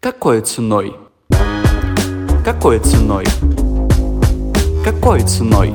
Какой ценой? Какой ценой? Какой ценой?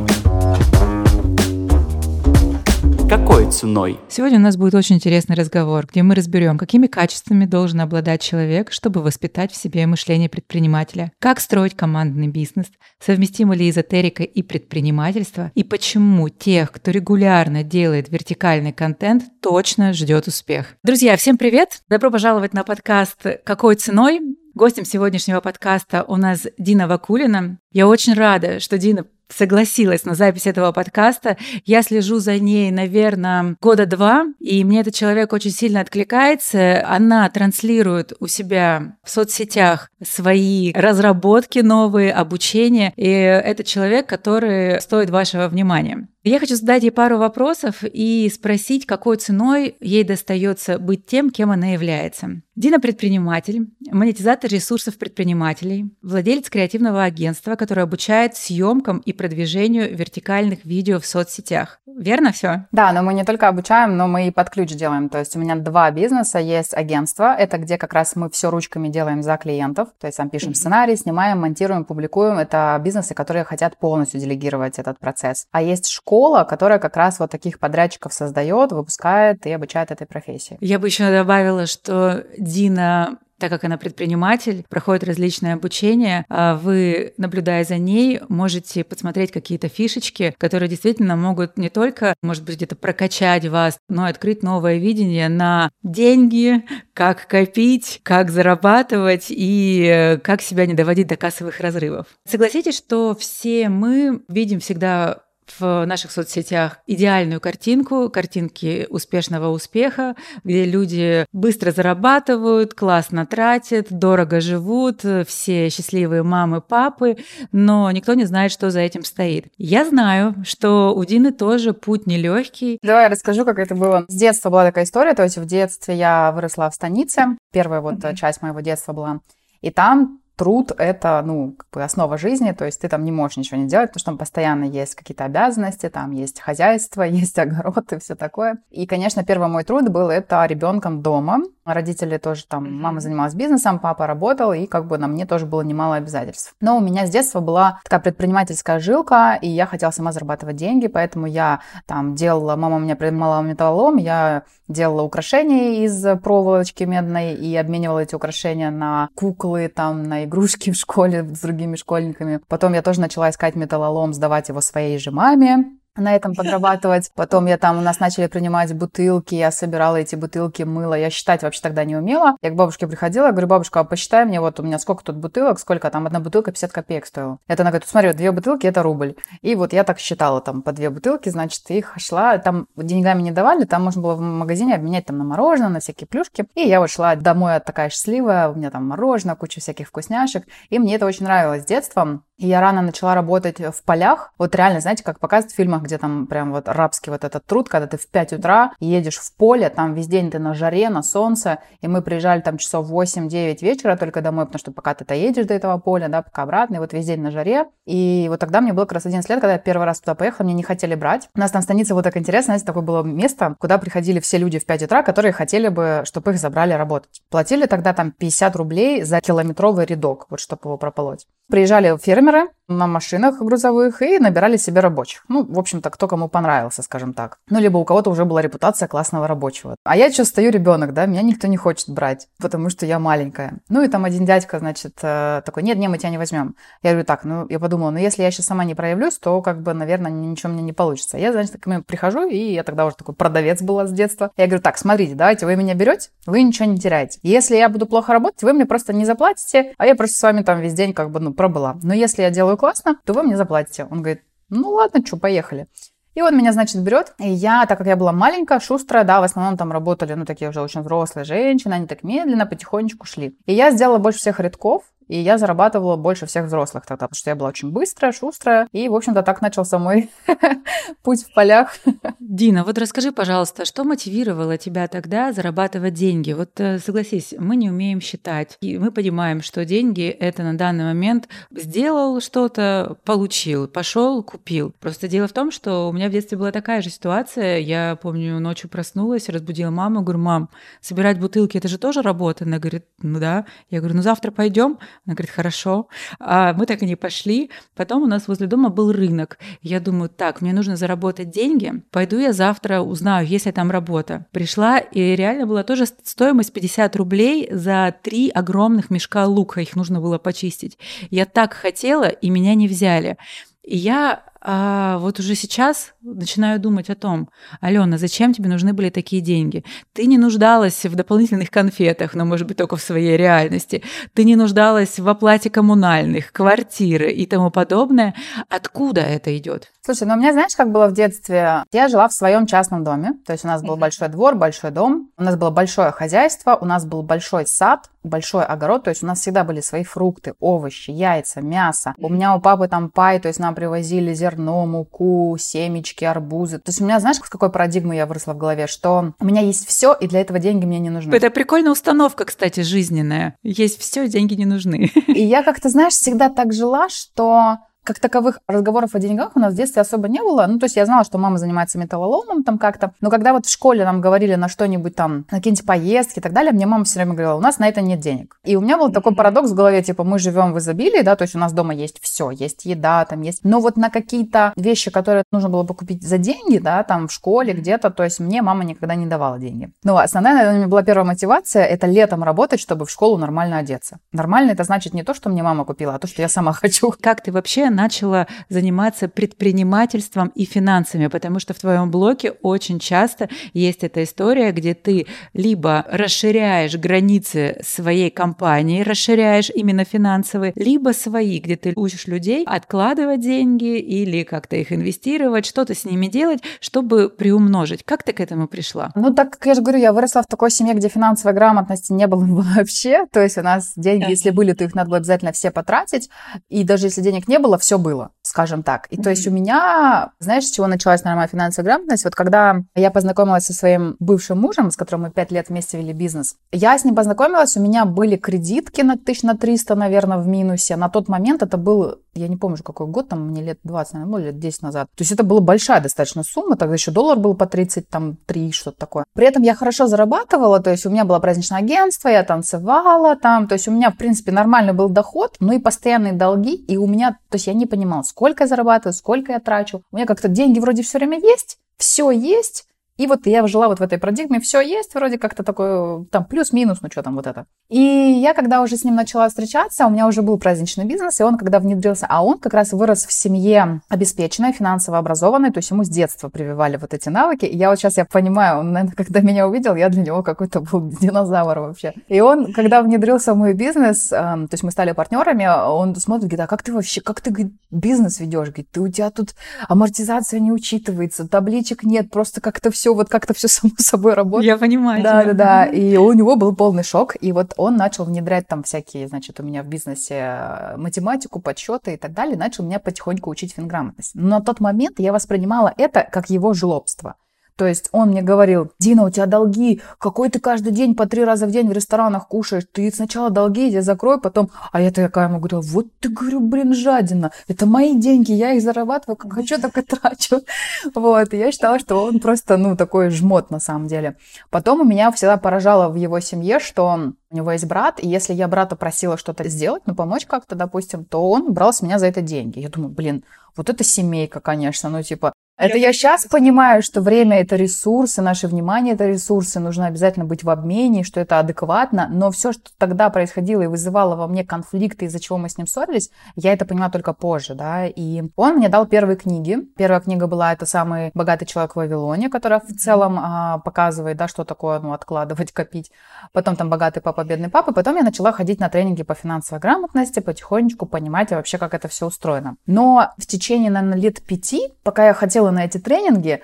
Какой ценой? Сегодня у нас будет очень интересный разговор, где мы разберем, какими качествами должен обладать человек, чтобы воспитать в себе мышление предпринимателя, как строить командный бизнес, совместимы ли эзотерика и предпринимательство, и почему тех, кто регулярно делает вертикальный контент, точно ждет успех. Друзья, всем привет! Добро пожаловать на подкаст «Какой ценой?». Гостем сегодняшнего подкаста у нас Дина Вакулина. Я очень рада, что Дина согласилась на запись этого подкаста. Я слежу за ней, наверное, года два, и мне этот человек очень сильно откликается. Она транслирует у себя в соцсетях свои разработки новые, обучение, и это человек, который стоит вашего внимания. Я хочу задать ей пару вопросов и спросить, какой ценой ей достается быть тем, кем она является. Дина – предприниматель, монетизатор ресурсов предпринимателей, владелец креативного агентства, которое обучает съемкам и продвижению вертикальных видео в соцсетях. Верно все? Да, но мы не только обучаем, но мы и под ключ делаем. То есть у меня два бизнеса. Есть агентство, это где как раз мы все ручками делаем за клиентов. То есть там пишем сценарий, снимаем, монтируем, публикуем. Это бизнесы, которые хотят полностью делегировать этот процесс. А есть школа, которая как раз вот таких подрядчиков создает, выпускает и обучает этой профессии. Я бы еще добавила, что Дина так как она предприниматель, проходит различное обучение, а вы, наблюдая за ней, можете посмотреть какие-то фишечки, которые действительно могут не только, может быть, где-то прокачать вас, но и открыть новое видение на деньги, как копить, как зарабатывать и э, как себя не доводить до кассовых разрывов. Согласитесь, что все мы видим всегда в наших соцсетях идеальную картинку, картинки успешного успеха, где люди быстро зарабатывают, классно тратят, дорого живут, все счастливые мамы, папы, но никто не знает, что за этим стоит. Я знаю, что у Дины тоже путь нелегкий. Давай я расскажу, как это было. С детства была такая история, то есть в детстве я выросла в станице, первая вот mm-hmm. часть моего детства была, и там труд — это, ну, как бы основа жизни, то есть ты там не можешь ничего не делать, потому что там постоянно есть какие-то обязанности, там есть хозяйство, есть огород и все такое. И, конечно, первый мой труд был это ребенком дома. Родители тоже там, мама занималась бизнесом, папа работал, и как бы на мне тоже было немало обязательств. Но у меня с детства была такая предпринимательская жилка, и я хотела сама зарабатывать деньги, поэтому я там делала, мама у меня принимала металлолом, я делала украшения из проволочки медной и обменивала эти украшения на куклы, там, на игрушки в школе с другими школьниками. Потом я тоже начала искать металлолом, сдавать его своей же маме на этом подрабатывать. Потом я там, у нас начали принимать бутылки, я собирала эти бутылки, мыла. Я считать вообще тогда не умела. Я к бабушке приходила, я говорю, бабушка, а посчитай мне, вот у меня сколько тут бутылок, сколько там, одна бутылка 50 копеек стоила. Это она говорит, смотри, вот две бутылки, это рубль. И вот я так считала там по две бутылки, значит, их шла, там деньгами не давали, там можно было в магазине обменять там на мороженое, на всякие плюшки. И я вот шла домой такая счастливая, у меня там мороженое, куча всяких вкусняшек. И мне это очень нравилось с детства. И я рано начала работать в полях. Вот реально, знаете, как показывают в фильмах, где там прям вот рабский вот этот труд, когда ты в 5 утра едешь в поле, там весь день ты на жаре, на солнце, и мы приезжали там часов 8-9 вечера только домой, потому что пока ты доедешь до этого поля, да, пока обратно, и вот весь день на жаре. И вот тогда мне было как раз 11 лет, когда я первый раз туда поехала, мне не хотели брать. У нас там станица вот так интересно, знаете, такое было место, куда приходили все люди в 5 утра, которые хотели бы, чтобы их забрали работать. Платили тогда там 50 рублей за километровый рядок, вот чтобы его прополоть. Приезжали фермеры камеры на машинах грузовых и набирали себе рабочих. Ну, в общем-то, кто кому понравился, скажем так. Ну, либо у кого-то уже была репутация классного рабочего. А я что, стою ребенок, да, меня никто не хочет брать, потому что я маленькая. Ну, и там один дядька, значит, э, такой, нет, не, мы тебя не возьмем. Я говорю, так, ну, я подумала, ну, если я сейчас сама не проявлюсь, то, как бы, наверное, ничего мне не получится. Я, значит, к нему прихожу, и я тогда уже такой продавец была с детства. Я говорю, так, смотрите, давайте, вы меня берете, вы ничего не теряете. Если я буду плохо работать, вы мне просто не заплатите, а я просто с вами там весь день, как бы, ну, пробыла. Но если я делаю классно, то вы мне заплатите. Он говорит, ну ладно, что, поехали. И он меня, значит, берет, и я, так как я была маленькая, шустрая, да, в основном там работали, ну, такие уже очень взрослые женщины, они так медленно, потихонечку шли. И я сделала больше всех рядков, и я зарабатывала больше всех взрослых тогда, потому что я была очень быстрая, шустрая, и, в общем-то, так начался мой путь в полях. Дина, вот расскажи, пожалуйста, что мотивировало тебя тогда зарабатывать деньги? Вот э, согласись, мы не умеем считать, и мы понимаем, что деньги — это на данный момент сделал что-то, получил, пошел, купил. Просто дело в том, что у меня в детстве была такая же ситуация. Я помню, ночью проснулась, разбудила маму, говорю, мам, собирать бутылки — это же тоже работа? Она говорит, ну да. Я говорю, ну завтра пойдем. Она говорит, хорошо. А мы так и не пошли. Потом у нас возле дома был рынок. Я думаю, так, мне нужно заработать деньги. Пойду я завтра узнаю, есть ли там работа. Пришла, и реально была тоже стоимость 50 рублей за три огромных мешка лука. Их нужно было почистить. Я так хотела, и меня не взяли. И я а вот уже сейчас начинаю думать о том, Алена, зачем тебе нужны были такие деньги? Ты не нуждалась в дополнительных конфетах, но, может быть, только в своей реальности. Ты не нуждалась в оплате коммунальных, квартиры и тому подобное. Откуда это идет? Слушай, ну у меня, знаешь, как было в детстве? Я жила в своем частном доме, то есть у нас был большой двор, большой дом, у нас было большое хозяйство, у нас был большой сад, большой огород, то есть у нас всегда были свои фрукты, овощи, яйца, мясо. У меня у папы там пай, то есть нам привозили зерно, муку, семечки, арбузы. То есть у меня, знаешь, с какой парадигмой я выросла в голове, что у меня есть все, и для этого деньги мне не нужны. Это прикольная установка, кстати, жизненная. Есть все, деньги не нужны. И я как-то, знаешь, всегда так жила, что как таковых разговоров о деньгах у нас в детстве особо не было. Ну, то есть я знала, что мама занимается металлоломом там как-то. Но когда вот в школе нам говорили на что-нибудь там, на какие-нибудь поездки и так далее, мне мама все время говорила, у нас на это нет денег. И у меня был такой парадокс в голове, типа, мы живем в изобилии, да, то есть у нас дома есть все, есть еда, там есть. Но вот на какие-то вещи, которые нужно было бы купить за деньги, да, там в школе где-то, то есть мне мама никогда не давала деньги. Но основная, наверное, у меня была первая мотивация, это летом работать, чтобы в школу нормально одеться. Нормально это значит не то, что мне мама купила, а то, что я сама хочу. Как ты вообще начала заниматься предпринимательством и финансами, потому что в твоем блоке очень часто есть эта история, где ты либо расширяешь границы своей компании, расширяешь именно финансовые, либо свои, где ты учишь людей откладывать деньги или как-то их инвестировать, что-то с ними делать, чтобы приумножить. Как ты к этому пришла? Ну, так как я же говорю, я выросла в такой семье, где финансовой грамотности не было вообще. То есть у нас деньги, если были, то их надо было обязательно все потратить. И даже если денег не было, все было скажем так. И mm-hmm. то есть у меня, знаешь, с чего началась нормальная финансовая грамотность? Вот когда я познакомилась со своим бывшим мужем, с которым мы пять лет вместе вели бизнес, я с ним познакомилась, у меня были кредитки на тысяч на 300, наверное, в минусе. На тот момент это был, я не помню, какой год, там мне лет 20, наверное, ну, лет 10 назад. То есть это была большая достаточно сумма, тогда еще доллар был по 30, там, 3, что-то такое. При этом я хорошо зарабатывала, то есть у меня было праздничное агентство, я танцевала там, то есть у меня, в принципе, нормальный был доход, ну и постоянные долги, и у меня, то есть я не понимала, сколько я зарабатываю, сколько я трачу. У меня как-то деньги вроде все время есть, все есть, и вот я жила вот в этой парадигме, все есть, вроде как-то такое, там, плюс-минус, ну что там вот это. И я, когда уже с ним начала встречаться, у меня уже был праздничный бизнес, и он, когда внедрился, а он как раз вырос в семье обеспеченной, финансово образованной, то есть ему с детства прививали вот эти навыки. И я вот сейчас, я понимаю, он, наверное, когда меня увидел, я для него какой-то был динозавр вообще. И он, когда внедрился в мой бизнес, э, то есть мы стали партнерами, он смотрит, говорит, а как ты вообще, как ты говорит, бизнес ведешь? Говорит, ты у тебя тут амортизация не учитывается, табличек нет, просто как-то все все вот как-то все само собой работает. Я понимаю. Да, да, да. И у него был полный шок. И вот он начал внедрять там всякие, значит, у меня в бизнесе э, математику, подсчеты и так далее, начал меня потихоньку учить финграмотность. Но на тот момент я воспринимала это как его жлобство. То есть он мне говорил, Дина, у тебя долги, какой ты каждый день по три раза в день в ресторанах кушаешь, ты сначала долги я закрой, потом... А я такая ему говорила, вот ты, говорю, блин, жадина, это мои деньги, я их зарабатываю, как хочу, так и трачу. Вот, я считала, что он просто, ну, такой жмот на самом деле. Потом у меня всегда поражало в его семье, что у него есть брат, и если я брата просила что-то сделать, ну, помочь как-то, допустим, то он брал с меня за это деньги. Я думаю, блин, вот это семейка, конечно, ну, типа, это я сейчас понимаю, что время это ресурсы, наше внимание это ресурсы, нужно обязательно быть в обмене, что это адекватно, но все, что тогда происходило и вызывало во мне конфликты, из-за чего мы с ним ссорились, я это поняла только позже, да, и он мне дал первые книги. Первая книга была это «Самый богатый человек в Вавилоне», которая в целом а, показывает, да, что такое, ну, откладывать, копить. Потом там «Богатый папа, бедный папа», потом я начала ходить на тренинги по финансовой грамотности, потихонечку понимать вообще, как это все устроено. Но в течение, наверное, лет пяти, пока я хотела на эти тренинги,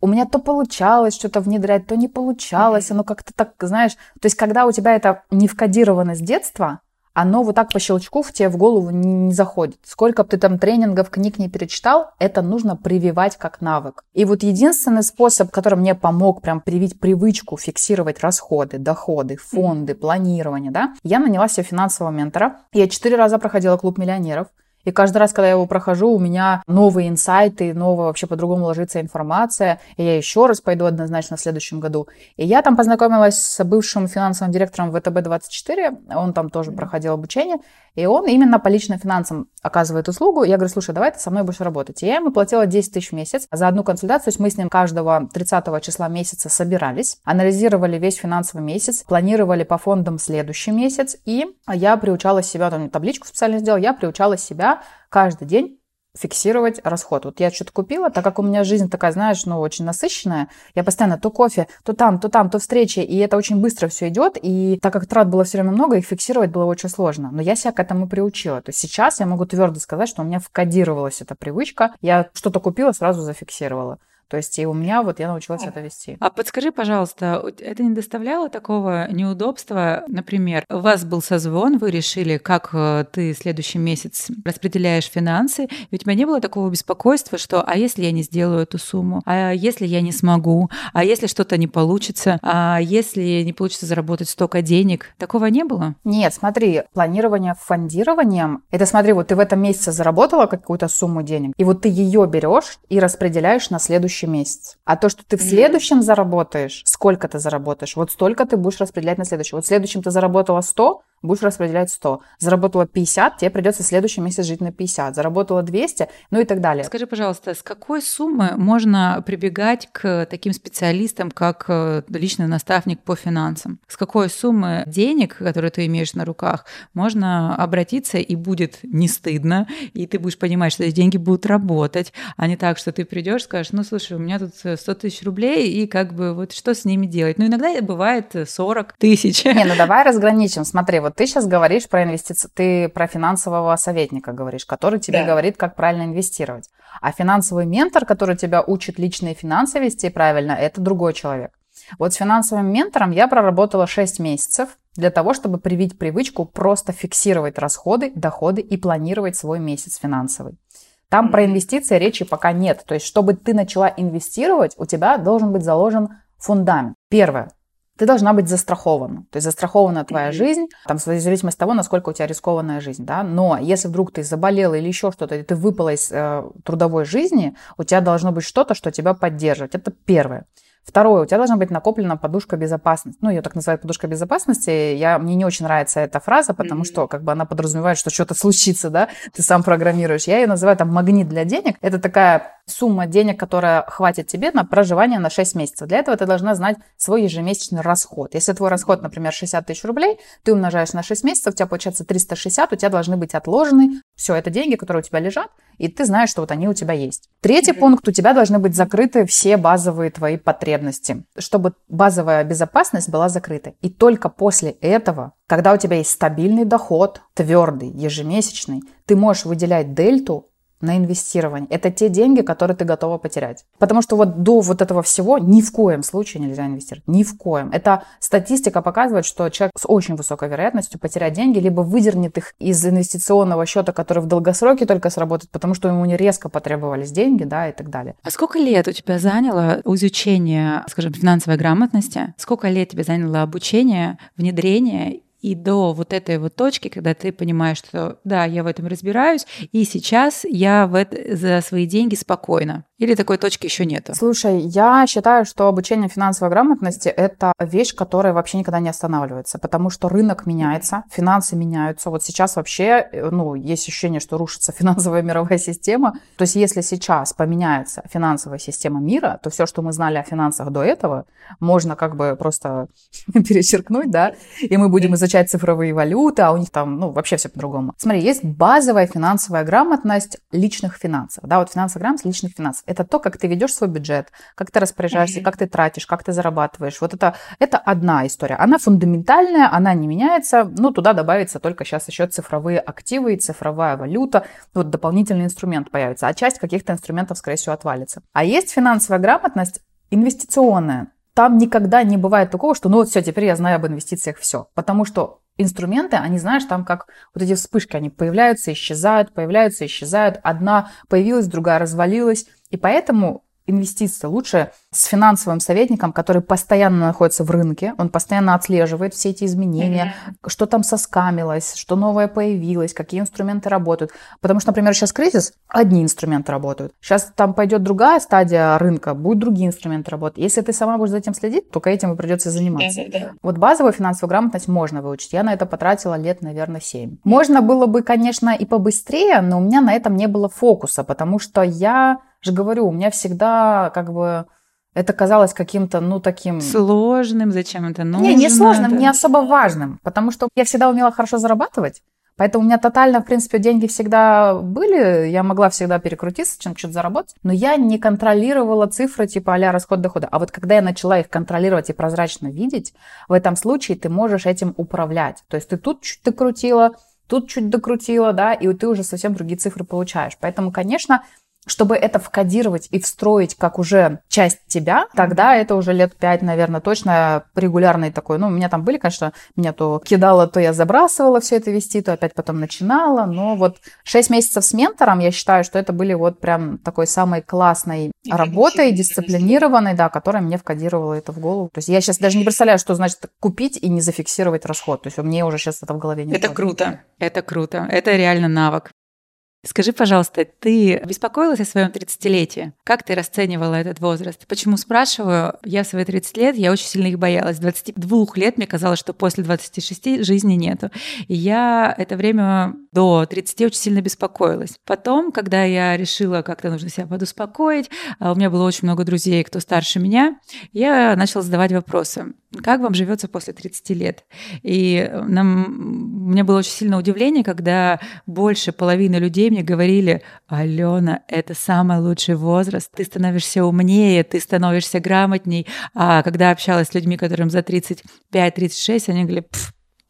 у меня то получалось что-то внедрять, то не получалось, оно как-то так, знаешь, то есть когда у тебя это не вкодировано с детства, оно вот так по щелчку в тебе в голову не, не заходит. Сколько бы ты там тренингов, книг не перечитал, это нужно прививать как навык. И вот единственный способ, который мне помог прям привить привычку фиксировать расходы, доходы, фонды, планирование, да, я наняла себе финансового ментора. Я четыре раза проходила клуб миллионеров. И каждый раз, когда я его прохожу, у меня новые инсайты, новая вообще по-другому ложится информация. И я еще раз пойду однозначно в следующем году. И я там познакомилась с бывшим финансовым директором ВТБ-24. Он там тоже проходил обучение. И он именно по личным финансам оказывает услугу. Я говорю, слушай, давай ты со мной будешь работать. И я ему платила 10 тысяч в месяц за одну консультацию. То есть мы с ним каждого 30 числа месяца собирались, анализировали весь финансовый месяц, планировали по фондам следующий месяц. И я приучала себя, там табличку специально сделал, я приучала себя каждый день фиксировать расход. Вот я что-то купила, так как у меня жизнь такая, знаешь, ну, очень насыщенная, я постоянно то кофе, то там, то там, то встречи, и это очень быстро все идет, и так как трат было все время много, их фиксировать было очень сложно. Но я себя к этому приучила. То есть сейчас я могу твердо сказать, что у меня вкодировалась эта привычка. Я что-то купила, сразу зафиксировала. То есть и у меня вот я научилась это вести. А подскажи, пожалуйста, это не доставляло такого неудобства? Например, у вас был созвон, вы решили, как э, ты следующий месяц распределяешь финансы, и у тебя не было такого беспокойства, что а если я не сделаю эту сумму, а если я не смогу, а если что-то не получится, а если не получится заработать столько денег, такого не было? Нет, смотри, планирование фондированием, это смотри, вот ты в этом месяце заработала какую-то сумму денег, и вот ты ее берешь и распределяешь на следующий следующий месяц. А то, что ты в следующем заработаешь, сколько ты заработаешь, вот столько ты будешь распределять на следующий. Вот в следующем ты заработала 100, будешь распределять 100. Заработала 50, тебе придется следующий месяц жить на 50. Заработала 200, ну и так далее. Скажи, пожалуйста, с какой суммы можно прибегать к таким специалистам, как э, личный наставник по финансам? С какой суммы денег, которые ты имеешь на руках, можно обратиться и будет не стыдно, и ты будешь понимать, что эти деньги будут работать, а не так, что ты придешь, скажешь, ну слушай, у меня тут 100 тысяч рублей, и как бы вот что с ними делать? Ну иногда бывает 40 тысяч. Не, ну давай разграничим. Смотри, вот ты сейчас говоришь про инвестиции, ты про финансового советника говоришь, который тебе да. говорит, как правильно инвестировать. А финансовый ментор, который тебя учит личные финансы вести правильно, это другой человек. Вот с финансовым ментором я проработала 6 месяцев для того, чтобы привить привычку просто фиксировать расходы, доходы и планировать свой месяц финансовый. Там про инвестиции речи пока нет. То есть, чтобы ты начала инвестировать, у тебя должен быть заложен фундамент. Первое ты должна быть застрахована. То есть застрахована твоя жизнь, там, в зависимости от того, насколько у тебя рискованная жизнь, да. Но если вдруг ты заболела или еще что-то, и ты выпала из э, трудовой жизни, у тебя должно быть что-то, что тебя поддерживает. Это первое. Второе, у тебя должна быть накоплена подушка безопасности. Ну, ее так называют подушка безопасности. Я, мне не очень нравится эта фраза, потому mm-hmm. что как бы она подразумевает, что что-то случится, да, ты сам программируешь. Я ее называю там магнит для денег. Это такая сумма денег, которая хватит тебе на проживание на 6 месяцев. Для этого ты должна знать свой ежемесячный расход. Если твой расход, например, 60 тысяч рублей, ты умножаешь на 6 месяцев, у тебя получается 360, у тебя должны быть отложены. Все, это деньги, которые у тебя лежат, и ты знаешь, что вот они у тебя есть. Третий пункт, у тебя должны быть закрыты все базовые твои потребности, чтобы базовая безопасность была закрыта. И только после этого, когда у тебя есть стабильный доход, твердый, ежемесячный, ты можешь выделять дельту на инвестирование. Это те деньги, которые ты готова потерять. Потому что вот до вот этого всего ни в коем случае нельзя инвестировать. Ни в коем. Это статистика показывает, что человек с очень высокой вероятностью потерять деньги, либо выдернет их из инвестиционного счета, который в долгосроке только сработает, потому что ему не резко потребовались деньги, да, и так далее. А сколько лет у тебя заняло изучение, скажем, финансовой грамотности? Сколько лет тебе заняло обучение, внедрение и до вот этой вот точки, когда ты понимаешь, что да, я в этом разбираюсь, и сейчас я в это, за свои деньги спокойно. Или такой точки еще нет? Слушай, я считаю, что обучение финансовой грамотности – это вещь, которая вообще никогда не останавливается, потому что рынок меняется, финансы меняются. Вот сейчас вообще, э, ну, есть ощущение, что рушится финансовая мировая система. То есть если сейчас поменяется финансовая система мира, то все, что мы знали о финансах до этого, можно как бы просто перечеркнуть, да, и мы будем изучать цифровые валюты, а у них там, ну, вообще все по-другому. Смотри, есть базовая финансовая грамотность личных финансов, да, вот финансовая грамотность личных финансов это то, как ты ведешь свой бюджет, как ты распоряжаешься, mm-hmm. как ты тратишь, как ты зарабатываешь. Вот это, это одна история. Она фундаментальная, она не меняется. Ну, туда добавится только сейчас еще цифровые активы и цифровая валюта. Вот дополнительный инструмент появится. А часть каких-то инструментов, скорее всего, отвалится. А есть финансовая грамотность инвестиционная. Там никогда не бывает такого, что ну вот все, теперь я знаю об инвестициях все. Потому что инструменты, они, знаешь, там как вот эти вспышки, они появляются, исчезают, появляются, исчезают. Одна появилась, другая развалилась. И поэтому инвестиции лучше с финансовым советником, который постоянно находится в рынке, он постоянно отслеживает все эти изменения, mm-hmm. что там соскамилось, что новое появилось, какие инструменты работают. Потому что, например, сейчас кризис, одни инструменты работают. Сейчас там пойдет другая стадия рынка, будут другие инструменты работать. Если ты сама будешь за этим следить, только этим и придется заниматься. Mm-hmm. Вот базовую финансовую грамотность можно выучить. Я на это потратила лет, наверное, 7. Можно было бы, конечно, и побыстрее, но у меня на этом не было фокуса, потому что я же говорю, у меня всегда как бы это казалось каким-то, ну, таким... Сложным, зачем это нужно? Не, не сложным, да? не особо важным, потому что я всегда умела хорошо зарабатывать, поэтому у меня тотально, в принципе, деньги всегда были, я могла всегда перекрутиться, чем что-то заработать, но я не контролировала цифры типа а расход дохода. А вот когда я начала их контролировать и прозрачно видеть, в этом случае ты можешь этим управлять. То есть ты тут чуть докрутила, тут чуть докрутила, да, и ты уже совсем другие цифры получаешь. Поэтому, конечно, чтобы это вкодировать и встроить как уже часть тебя, тогда это уже лет пять, наверное, точно регулярный такой. Ну, у меня там были, конечно, меня то кидало, то я забрасывала все это вести, то опять потом начинала. Но вот шесть месяцев с ментором, я считаю, что это были вот прям такой самой классной работой, дисциплинированной, да, которая мне вкодировала это в голову. То есть я сейчас даже не представляю, что значит купить и не зафиксировать расход. То есть у меня уже сейчас это в голове не Это круто, это круто. Это реально навык. Скажи, пожалуйста, ты беспокоилась о своем 30-летии? Как ты расценивала этот возраст? Почему спрашиваю? Я в свои 30 лет, я очень сильно их боялась. 22 лет мне казалось, что после 26 жизни нету. И я это время до 30 очень сильно беспокоилась. Потом, когда я решила, как-то нужно себя подуспокоить, а у меня было очень много друзей, кто старше меня, я начала задавать вопросы. Как вам живется после 30 лет? И нам, у меня было очень сильное удивление, когда больше половины людей мне говорили, Алена, это самый лучший возраст, ты становишься умнее, ты становишься грамотней. А когда общалась с людьми, которым за 35-36, они говорили,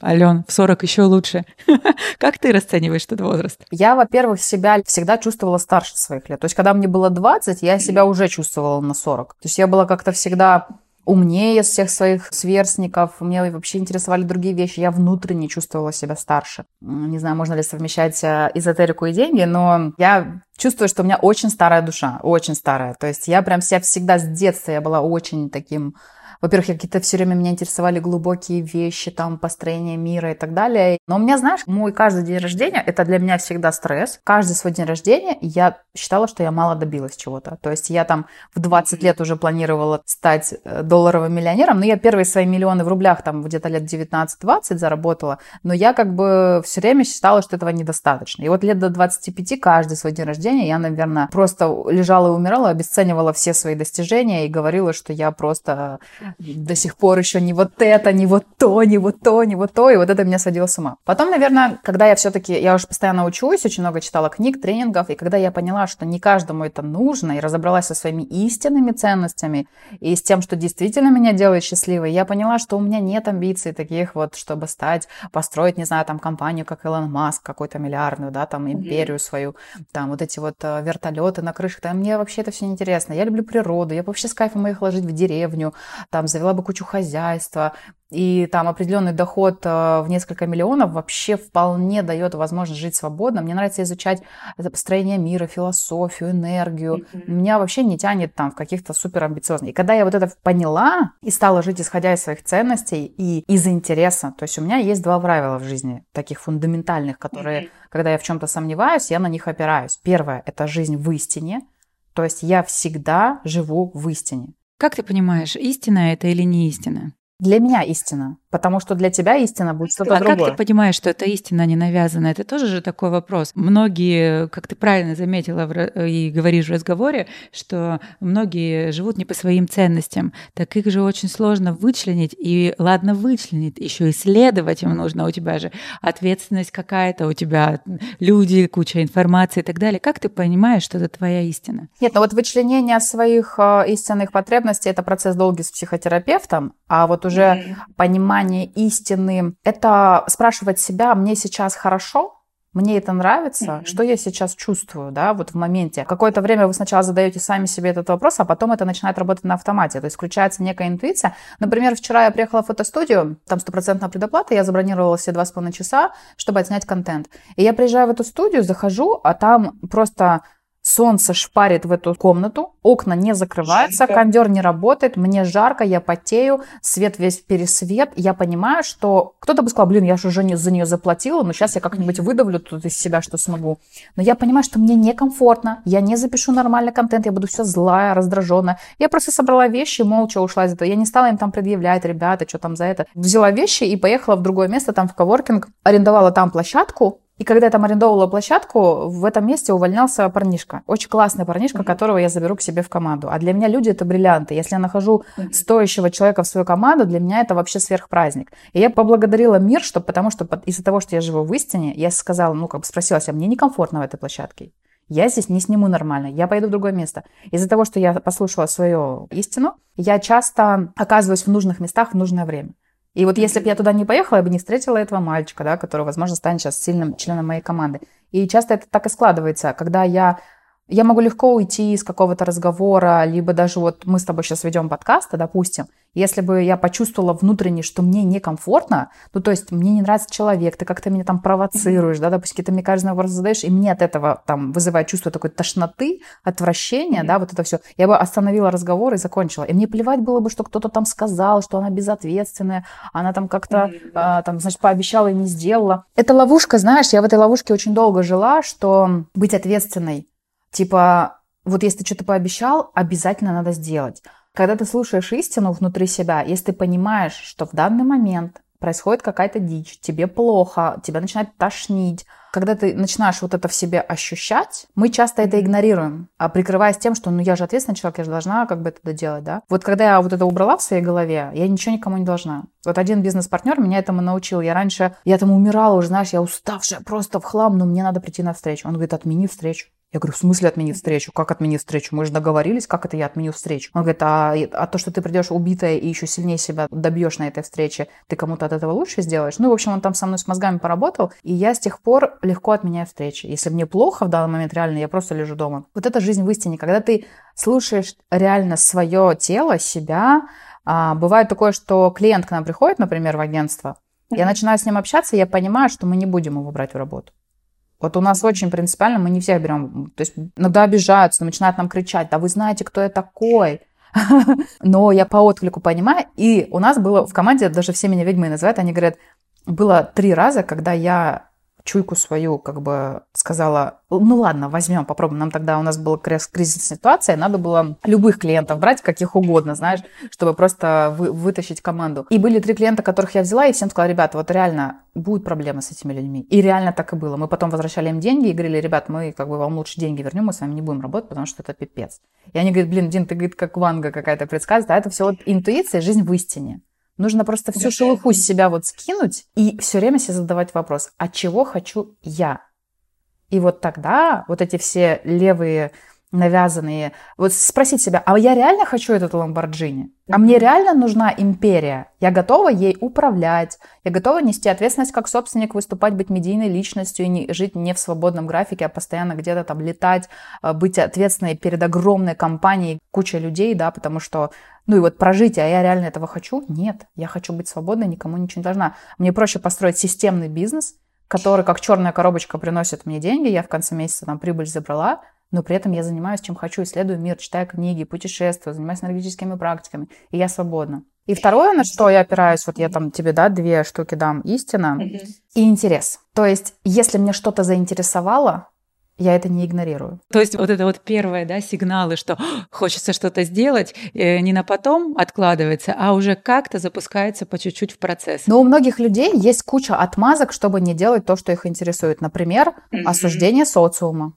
Ален, в 40 еще лучше. как ты расцениваешь этот возраст? Я, во-первых, себя всегда чувствовала старше своих лет. То есть, когда мне было 20, я себя уже чувствовала на 40. То есть, я была как-то всегда умнее всех своих сверстников. Мне вообще интересовали другие вещи. Я внутренне чувствовала себя старше. Не знаю, можно ли совмещать э, эзотерику и деньги, но я чувствую, что у меня очень старая душа, очень старая. То есть я прям себя всегда с детства, я была очень таким во-первых, какие-то все время меня интересовали глубокие вещи, там, построение мира и так далее. Но у меня, знаешь, мой каждый день рождения, это для меня всегда стресс. Каждый свой день рождения я считала, что я мало добилась чего-то. То есть я там в 20 лет уже планировала стать э, долларовым миллионером, но я первые свои миллионы в рублях там где-то лет 19-20 заработала, но я как бы все время считала, что этого недостаточно. И вот лет до 25 каждый свой день рождения я, наверное, просто лежала и умирала, обесценивала все свои достижения и говорила, что я просто до сих пор еще не вот это, не вот то, не вот то, не вот то, и вот это меня сводило с ума. Потом, наверное, когда я все-таки, я уже постоянно учусь, очень много читала книг, тренингов, и когда я поняла, что не каждому это нужно, и разобралась со своими истинными ценностями и с тем, что действительно меня делает счастливой, я поняла, что у меня нет амбиций таких вот, чтобы стать, построить, не знаю, там компанию, как Илон Маск, какую-то миллиардную, да, там империю свою, там вот эти вот э, вертолеты на крышах, там мне вообще это все неинтересно. Я люблю природу, я вообще с кайфом их ложить в деревню, там там завела бы кучу хозяйства, и там определенный доход э, в несколько миллионов вообще вполне дает возможность жить свободно. Мне нравится изучать построение мира, философию, энергию. Mm-hmm. Меня вообще не тянет там в каких-то супер амбициозных. И когда я вот это поняла и стала жить исходя из своих ценностей и из интереса, то есть у меня есть два правила в жизни, таких фундаментальных, которые, mm-hmm. когда я в чем-то сомневаюсь, я на них опираюсь. Первое – это жизнь в истине, то есть я всегда живу в истине. Как ты понимаешь, истина это или не истина? Для меня истина. Потому что для тебя истина будет что-то а другое. А как ты понимаешь, что это истина не навязана? Это тоже же такой вопрос. Многие, как ты правильно заметила и говоришь в разговоре, что многие живут не по своим ценностям. Так их же очень сложно вычленить. И ладно вычленить, еще исследовать им нужно. У тебя же ответственность какая-то, у тебя люди, куча информации и так далее. Как ты понимаешь, что это твоя истина? Нет, ну вот вычленение своих э, истинных потребностей – это процесс долгий с психотерапевтом, а вот уже mm-hmm. понимание понимание истины, это спрашивать себя, мне сейчас хорошо, мне это нравится, mm-hmm. что я сейчас чувствую, да, вот в моменте. Какое-то время вы сначала задаете сами себе этот вопрос, а потом это начинает работать на автомате, то есть включается некая интуиция. Например, вчера я приехала в фотостудию, там стопроцентная предоплата, я забронировала все два с половиной часа, чтобы отснять контент. И я приезжаю в эту студию, захожу, а там просто Солнце шпарит в эту комнату, окна не закрываются, жарко. кондер не работает, мне жарко, я потею, свет весь пересвет. Я понимаю, что кто-то бы сказал, блин, я же уже не, за нее заплатила, но сейчас я как-нибудь выдавлю тут из себя, что смогу. Но я понимаю, что мне некомфортно, я не запишу нормальный контент, я буду все злая, раздраженная. Я просто собрала вещи, молча ушла из этого. Я не стала им там предъявлять, ребята, что там за это. Взяла вещи и поехала в другое место, там в коворкинг, арендовала там площадку, и когда я там арендовала площадку, в этом месте увольнялся парнишка. Очень классный парнишка, mm-hmm. которого я заберу к себе в команду. А для меня люди это бриллианты. Если я нахожу mm-hmm. стоящего человека в свою команду, для меня это вообще сверхпраздник. И я поблагодарила мир, что, потому что из-за того, что я живу в истине, я сказала, ну, как бы спросила себя, мне некомфортно в этой площадке. Я здесь не сниму нормально, я пойду в другое место. Из-за того, что я послушала свою истину, я часто оказываюсь в нужных местах в нужное время. И вот если бы я туда не поехала, я бы не встретила этого мальчика, да, который, возможно, станет сейчас сильным членом моей команды. И часто это так и складывается, когда я я могу легко уйти из какого-то разговора, либо даже вот мы с тобой сейчас ведем подкаст, допустим, если бы я почувствовала внутренне, что мне некомфортно, ну, то есть мне не нравится человек, ты как-то меня там провоцируешь, да, допустим, какие-то мне каждый вопрос задаешь, и мне от этого там вызывает чувство такой тошноты, отвращения, да, вот это все. Я бы остановила разговор и закончила. И мне плевать было бы, что кто-то там сказал, что она безответственная, она там как-то, а, там, значит, пообещала и не сделала. Это ловушка, знаешь, я в этой ловушке очень долго жила, что быть ответственной Типа, вот если ты что-то пообещал, обязательно надо сделать. Когда ты слушаешь истину внутри себя, если ты понимаешь, что в данный момент происходит какая-то дичь, тебе плохо, тебя начинает тошнить. Когда ты начинаешь вот это в себе ощущать, мы часто это игнорируем, а прикрываясь тем, что ну я же ответственный человек, я же должна как бы это доделать, да. Вот когда я вот это убрала в своей голове, я ничего никому не должна. Вот один бизнес-партнер меня этому научил. Я раньше, я там умирала уже, знаешь, я уставшая просто в хлам, но мне надо прийти на встречу. Он говорит, отмени встречу. Я говорю, в смысле отменить встречу? Как отменить встречу? Мы же договорились, как это я отменю встречу? Он говорит, а, а то, что ты придешь убитая и еще сильнее себя добьешь на этой встрече, ты кому-то от этого лучше сделаешь? Ну, в общем, он там со мной с мозгами поработал, и я с тех пор легко отменяю встречи. Если мне плохо в данный момент реально, я просто лежу дома. Вот это жизнь в истине, когда ты слушаешь реально свое тело, себя. А, бывает такое, что клиент к нам приходит, например, в агентство, я начинаю с ним общаться, я понимаю, что мы не будем его брать в работу. Вот у нас очень принципиально, мы не всех берем. То есть иногда обижаются, начинают нам кричать, да вы знаете, кто я такой. Но я по отклику понимаю. И у нас было в команде, даже все меня ведьмой называют, они говорят, было три раза, когда я чуйку свою как бы сказала, ну ладно, возьмем, попробуем. Нам тогда у нас была кризисная ситуация, надо было любых клиентов брать, каких угодно, знаешь, чтобы просто вы, вытащить команду. И были три клиента, которых я взяла, и всем сказала, ребята, вот реально будут проблемы с этими людьми. И реально так и было. Мы потом возвращали им деньги и говорили, ребят, мы как бы вам лучше деньги вернем, мы с вами не будем работать, потому что это пипец. И они говорят, блин, Дин, ты, говорит, как Ванга какая-то предсказывает, а это все вот интуиция, жизнь в истине. Нужно просто всю шелуху с себя вот скинуть и все время себе задавать вопрос, а чего хочу я? И вот тогда вот эти все левые навязанные. Вот спросить себя, а я реально хочу этот Ламборджини? А мне реально нужна империя? Я готова ей управлять, я готова нести ответственность как собственник, выступать, быть медийной личностью и не, жить не в свободном графике, а постоянно где-то там летать, э, быть ответственной перед огромной компанией, кучей людей, да, потому что ну и вот прожить, а я реально этого хочу? Нет, я хочу быть свободной, никому ничего не должна. Мне проще построить системный бизнес, который как черная коробочка приносит мне деньги, я в конце месяца там прибыль забрала, но при этом я занимаюсь чем хочу, исследую мир, читаю книги, путешествую, занимаюсь энергетическими практиками, и я свободна. И второе, на что я опираюсь, вот я там тебе, да, две штуки дам, истина и интерес. То есть, если мне что-то заинтересовало, я это не игнорирую. То есть вот это вот первое, да, сигналы, что хочется что-то сделать, э, не на потом откладывается, а уже как-то запускается по чуть-чуть в процесс. Но у многих людей есть куча отмазок, чтобы не делать то, что их интересует. Например, осуждение социума.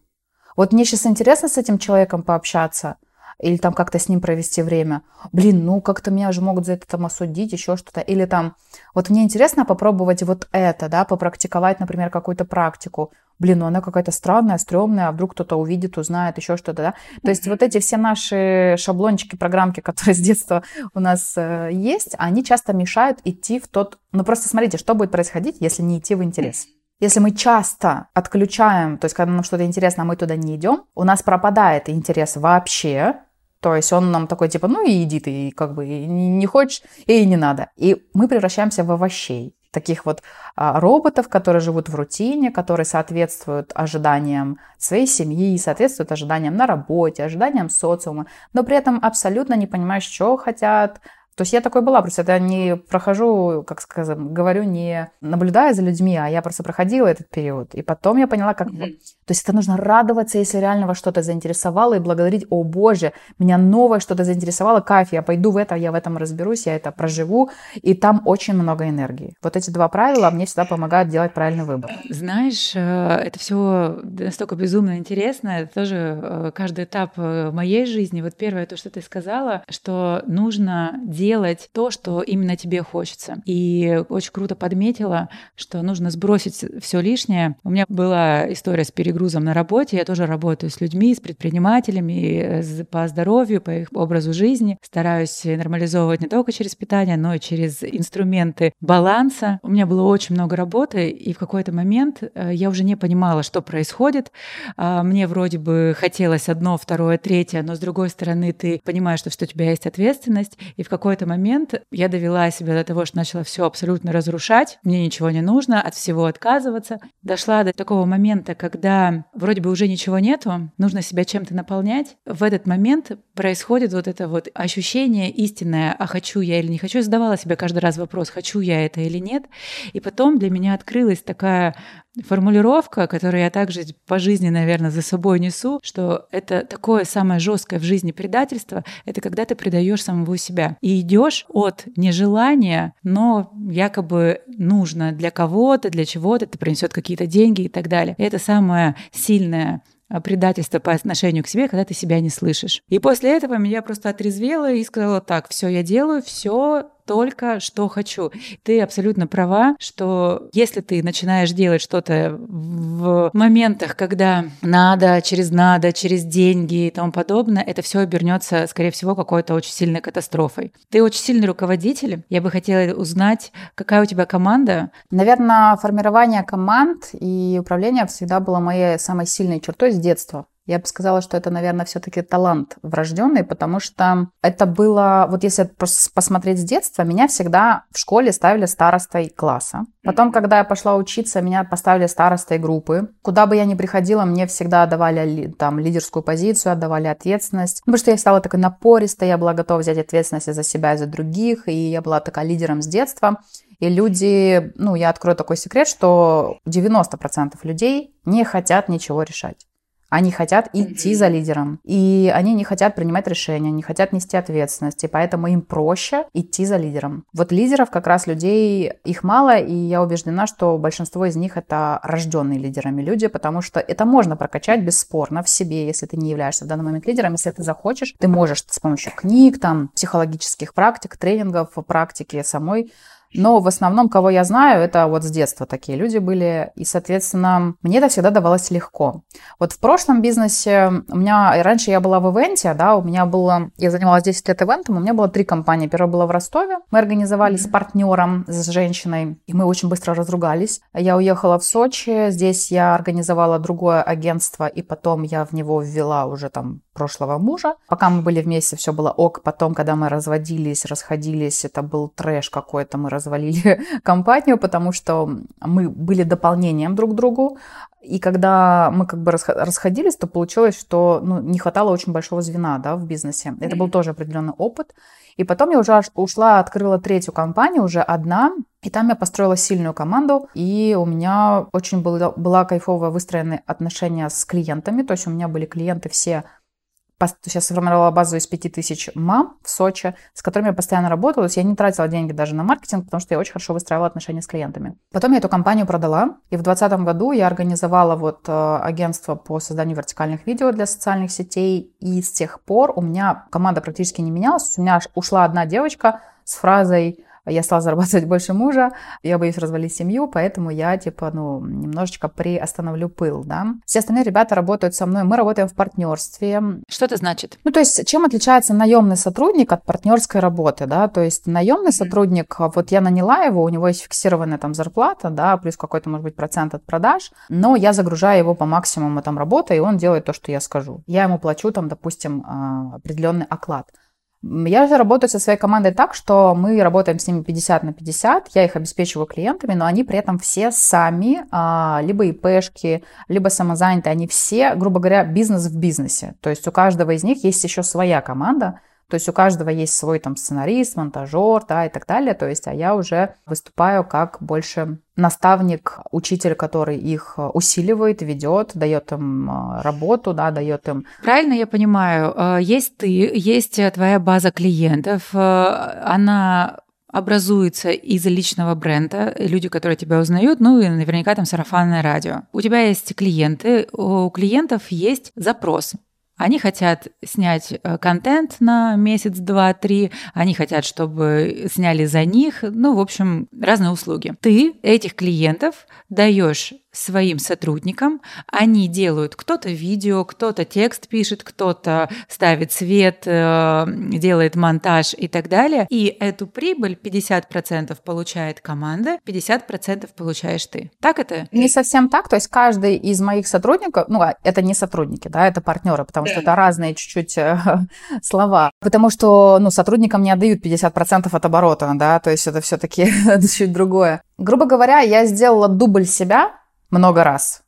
Вот мне сейчас интересно с этим человеком пообщаться, или там как-то с ним провести время. Блин, ну как-то меня же могут за это там осудить, еще что-то. Или там, вот мне интересно попробовать вот это, да, попрактиковать, например, какую-то практику. Блин, ну она какая-то странная, стрёмная, а вдруг кто-то увидит, узнает, еще что-то, да. То есть вот эти все наши шаблончики, программки, которые с детства у нас э, есть, они часто мешают идти в тот... Ну просто смотрите, что будет происходить, если не идти в интерес. Если мы часто отключаем, то есть когда нам что-то интересно, а мы туда не идем, у нас пропадает интерес вообще, то есть он нам такой, типа, ну и иди ты, и как бы и не хочешь, и не надо. И мы превращаемся в овощей таких вот а, роботов, которые живут в рутине, которые соответствуют ожиданиям своей семьи, соответствуют ожиданиям на работе, ожиданиям социума, но при этом абсолютно не понимаешь, что хотят, то есть я такой была, просто я не прохожу, как сказать, говорю, не наблюдая за людьми, а я просто проходила этот период. И потом я поняла, как... Mm-hmm. То есть это нужно радоваться, если реально во что-то заинтересовало, и благодарить, о боже, меня новое что-то заинтересовало, кайф, я пойду в это, я в этом разберусь, я это проживу, и там очень много энергии. Вот эти два правила мне всегда помогают делать правильный выбор. Знаешь, э, это все настолько безумно интересно, это тоже э, каждый этап э, моей жизни. Вот первое, то, что ты сказала, что нужно делать делать то, что именно тебе хочется. И очень круто подметила, что нужно сбросить все лишнее. У меня была история с перегрузом на работе. Я тоже работаю с людьми, с предпринимателями по здоровью, по их образу жизни. Стараюсь нормализовывать не только через питание, но и через инструменты баланса. У меня было очень много работы, и в какой-то момент э, я уже не понимала, что происходит. А, мне вроде бы хотелось одно, второе, третье, но с другой стороны ты понимаешь, что, что у тебя есть ответственность, и в какой какой-то момент я довела себя до того, что начала все абсолютно разрушать, мне ничего не нужно, от всего отказываться. Дошла до такого момента, когда вроде бы уже ничего нету, нужно себя чем-то наполнять. В этот момент происходит вот это вот ощущение истинное, а хочу я или не хочу. Я задавала себе каждый раз вопрос, хочу я это или нет. И потом для меня открылась такая формулировка, которую я также по жизни, наверное, за собой несу, что это такое самое жесткое в жизни предательство, это когда ты предаешь самого себя и идешь от нежелания, но якобы нужно для кого-то, для чего-то, это принесет какие-то деньги и так далее. Это самое сильное предательство по отношению к себе, когда ты себя не слышишь. И после этого меня просто отрезвело и сказала так, все, я делаю все только что хочу. Ты абсолютно права, что если ты начинаешь делать что-то в моментах, когда надо, через надо, через деньги и тому подобное, это все обернется, скорее всего, какой-то очень сильной катастрофой. Ты очень сильный руководитель. Я бы хотела узнать, какая у тебя команда? Наверное, формирование команд и управление всегда было моей самой сильной чертой с детства. Я бы сказала, что это, наверное, все-таки талант врожденный, потому что это было, вот если посмотреть с детства, меня всегда в школе ставили старостой класса. Потом, когда я пошла учиться, меня поставили старостой группы. Куда бы я ни приходила, мне всегда давали там лидерскую позицию, отдавали ответственность. Потому что я стала такой напористой, я была готова взять ответственность за себя и за других, и я была такая лидером с детства. И люди, ну, я открою такой секрет, что 90% людей не хотят ничего решать. Они хотят идти mm-hmm. за лидером, и они не хотят принимать решения, не хотят нести ответственность, и поэтому им проще идти за лидером. Вот лидеров как раз людей, их мало, и я убеждена, что большинство из них это рожденные лидерами люди, потому что это можно прокачать бесспорно в себе, если ты не являешься в данный момент лидером, если ты захочешь, ты можешь с помощью книг, там, психологических практик, тренингов, практики самой но в основном, кого я знаю, это вот с детства такие люди были. И, соответственно, мне это всегда давалось легко. Вот в прошлом бизнесе у меня... Раньше я была в ивенте, да, у меня было... Я занималась 10 лет ивентом, у меня было три компании. Первая была в Ростове. Мы организовали с партнером, с женщиной, и мы очень быстро разругались. Я уехала в Сочи. Здесь я организовала другое агентство, и потом я в него ввела уже там прошлого мужа. Пока мы были вместе, все было ок. Потом, когда мы разводились, расходились, это был трэш какой-то. Мы развалили компанию, потому что мы были дополнением друг к другу. И когда мы как бы расходились, то получилось, что ну, не хватало очень большого звена да, в бизнесе. Это был тоже определенный опыт. И потом я уже ушла, открыла третью компанию, уже одна, и там я построила сильную команду, и у меня очень было, была кайфовая выстроенные отношения с клиентами, то есть у меня были клиенты все сейчас сформировала базу из 5000 мам в Сочи, с которыми я постоянно работала. То есть я не тратила деньги даже на маркетинг, потому что я очень хорошо выстраивала отношения с клиентами. Потом я эту компанию продала, и в 2020 году я организовала вот э, агентство по созданию вертикальных видео для социальных сетей, и с тех пор у меня команда практически не менялась. У меня ушла одна девочка с фразой я стала зарабатывать больше мужа, я боюсь развалить семью, поэтому я, типа, ну, немножечко приостановлю пыл, да. Все остальные ребята работают со мной, мы работаем в партнерстве. Что это значит? Ну, то есть, чем отличается наемный сотрудник от партнерской работы, да, то есть наемный сотрудник, вот я наняла его, у него есть фиксированная там зарплата, да, плюс какой-то, может быть, процент от продаж, но я загружаю его по максимуму там работы, и он делает то, что я скажу. Я ему плачу там, допустим, а, определенный оклад. Я же работаю со своей командой так, что мы работаем с ними 50 на 50, я их обеспечиваю клиентами, но они при этом все сами, а, либо ИПшки, либо самозанятые, они все, грубо говоря, бизнес в бизнесе. То есть у каждого из них есть еще своя команда, то есть у каждого есть свой там сценарист, монтажер, да, и так далее. То есть, а я уже выступаю как больше наставник, учитель, который их усиливает, ведет, дает им а, работу, да, дает им. Правильно я понимаю, э, есть ты, есть твоя база клиентов, э, она образуется из личного бренда, люди, которые тебя узнают, ну и наверняка там сарафанное радио. У тебя есть клиенты, у клиентов есть запрос. Они хотят снять э, контент на месяц, два, три. Они хотят, чтобы сняли за них. Ну, в общем, разные услуги. Ты этих клиентов даешь своим сотрудникам. Они делают кто-то видео, кто-то текст пишет, кто-то ставит свет, э, делает монтаж и так далее. И эту прибыль 50% получает команда, 50% получаешь ты. Так это? Не совсем так. То есть каждый из моих сотрудников, ну, а, это не сотрудники, да, это партнеры, потому что это разные чуть-чуть э, слова. Потому что, ну, сотрудникам не отдают 50% от оборота, да, то есть это все-таки чуть другое. Грубо говоря, я сделала дубль себя, много раз.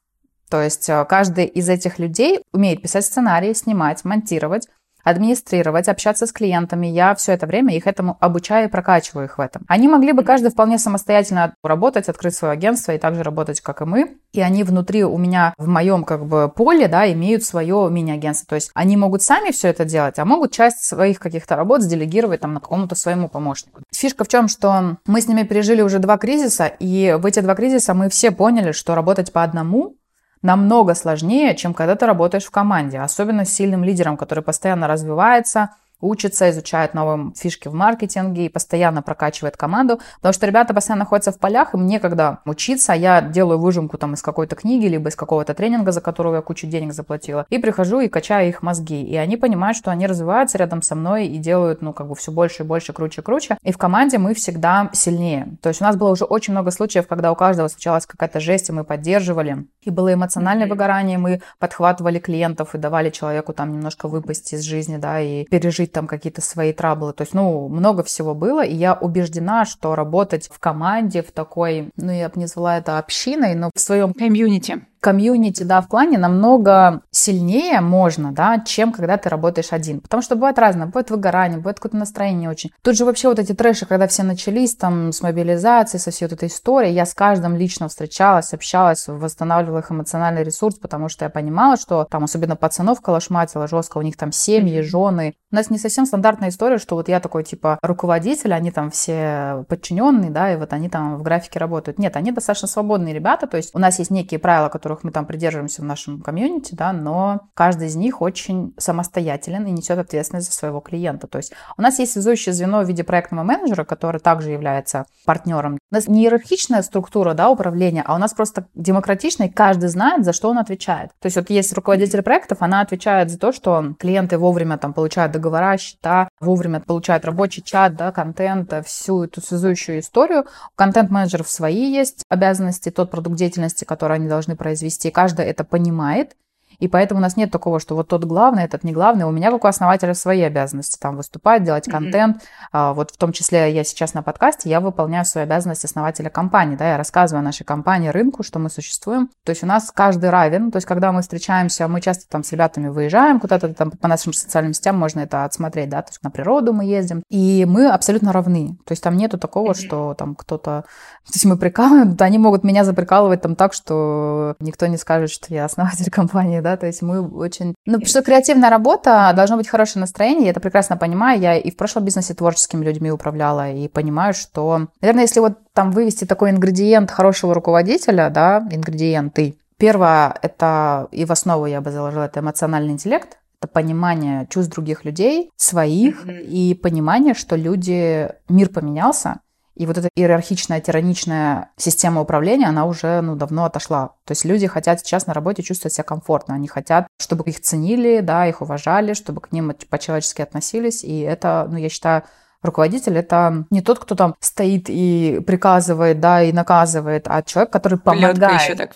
То есть э, каждый из этих людей умеет писать сценарии, снимать, монтировать, администрировать, общаться с клиентами. Я все это время их этому обучаю и прокачиваю их в этом. Они могли бы каждый вполне самостоятельно работать, открыть свое агентство и также работать, как и мы. И они внутри у меня, в моем как бы поле, да, имеют свое мини-агентство. То есть они могут сами все это делать, а могут часть своих каких-то работ сделегировать там на какому-то своему помощнику. Фишка в чем, что мы с ними пережили уже два кризиса, и в эти два кризиса мы все поняли, что работать по одному намного сложнее, чем когда ты работаешь в команде, особенно с сильным лидером, который постоянно развивается, учится, изучает новые фишки в маркетинге и постоянно прокачивает команду, потому что ребята постоянно находятся в полях, им некогда учиться, я делаю выжимку там из какой-то книги, либо из какого-то тренинга, за которого я кучу денег заплатила, и прихожу и качаю их мозги, и они понимают, что они развиваются рядом со мной и делают, ну, как бы все больше и больше, круче, круче, и в команде мы всегда сильнее. То есть у нас было уже очень много случаев, когда у каждого случалась какая-то жесть, и мы поддерживали, и было эмоциональное выгорание, мы подхватывали клиентов и давали человеку там немножко выпасть из жизни, да, и пережить решить там какие-то свои траблы. То есть, ну, много всего было, и я убеждена, что работать в команде, в такой, ну, я бы не назвала это общиной, но в своем комьюнити комьюнити, да, в клане намного сильнее можно, да, чем когда ты работаешь один. Потому что бывает разное, бывает выгорание, бывает какое-то настроение очень. Тут же вообще вот эти трэши, когда все начались там с мобилизацией, со всей вот этой историей, я с каждым лично встречалась, общалась, восстанавливала их эмоциональный ресурс, потому что я понимала, что там особенно пацанов калашматила жестко, у них там семьи, жены. У нас не совсем стандартная история, что вот я такой типа руководитель, они там все подчиненные, да, и вот они там в графике работают. Нет, они достаточно свободные ребята, то есть у нас есть некие правила, которые которых мы там придерживаемся в нашем комьюнити, да, но каждый из них очень самостоятелен и несет ответственность за своего клиента. То есть у нас есть связующее звено в виде проектного менеджера, который также является партнером. У нас не иерархичная структура да, управления, а у нас просто демократичная, и каждый знает, за что он отвечает. То есть вот есть руководитель проектов, она отвечает за то, что клиенты вовремя там получают договора, счета, вовремя получают рабочий чат, да, контент, всю эту связующую историю. У контент-менеджеров свои есть обязанности, тот продукт деятельности, который они должны произвести, произвести. Каждый это понимает, и поэтому у нас нет такого, что вот тот главный, этот не главный. У меня, как у основателя, свои обязанности. Там выступать, делать контент. Mm-hmm. Вот в том числе я сейчас на подкасте, я выполняю свою обязанность основателя компании. Да, я рассказываю о нашей компании, рынку, что мы существуем. То есть у нас каждый равен. То есть когда мы встречаемся, мы часто там с ребятами выезжаем куда-то там по нашим социальным сетям, можно это отсмотреть, да, то есть на природу мы ездим. И мы абсолютно равны. То есть там нету такого, mm-hmm. что там кто-то... То есть мы прикалываем, они могут меня заприкалывать там так, что никто не скажет, что я основатель компании, да, то есть мы очень... Ну, что креативная работа, должно быть хорошее настроение, я это прекрасно понимаю, я и в прошлом бизнесе творческими людьми управляла, и понимаю, что, наверное, если вот там вывести такой ингредиент хорошего руководителя, да, ингредиенты, первое, это и в основу я бы заложила, это эмоциональный интеллект, это понимание чувств других людей, своих, mm-hmm. и понимание, что люди, мир поменялся, И вот эта иерархичная, тираничная система управления, она уже ну, давно отошла. То есть люди хотят сейчас на работе чувствовать себя комфортно. Они хотят, чтобы их ценили, да, их уважали, чтобы к ним по-человечески относились. И это, ну, я считаю, руководитель это не тот, кто там стоит и приказывает, да, и наказывает, а человек, который помогает. еще так.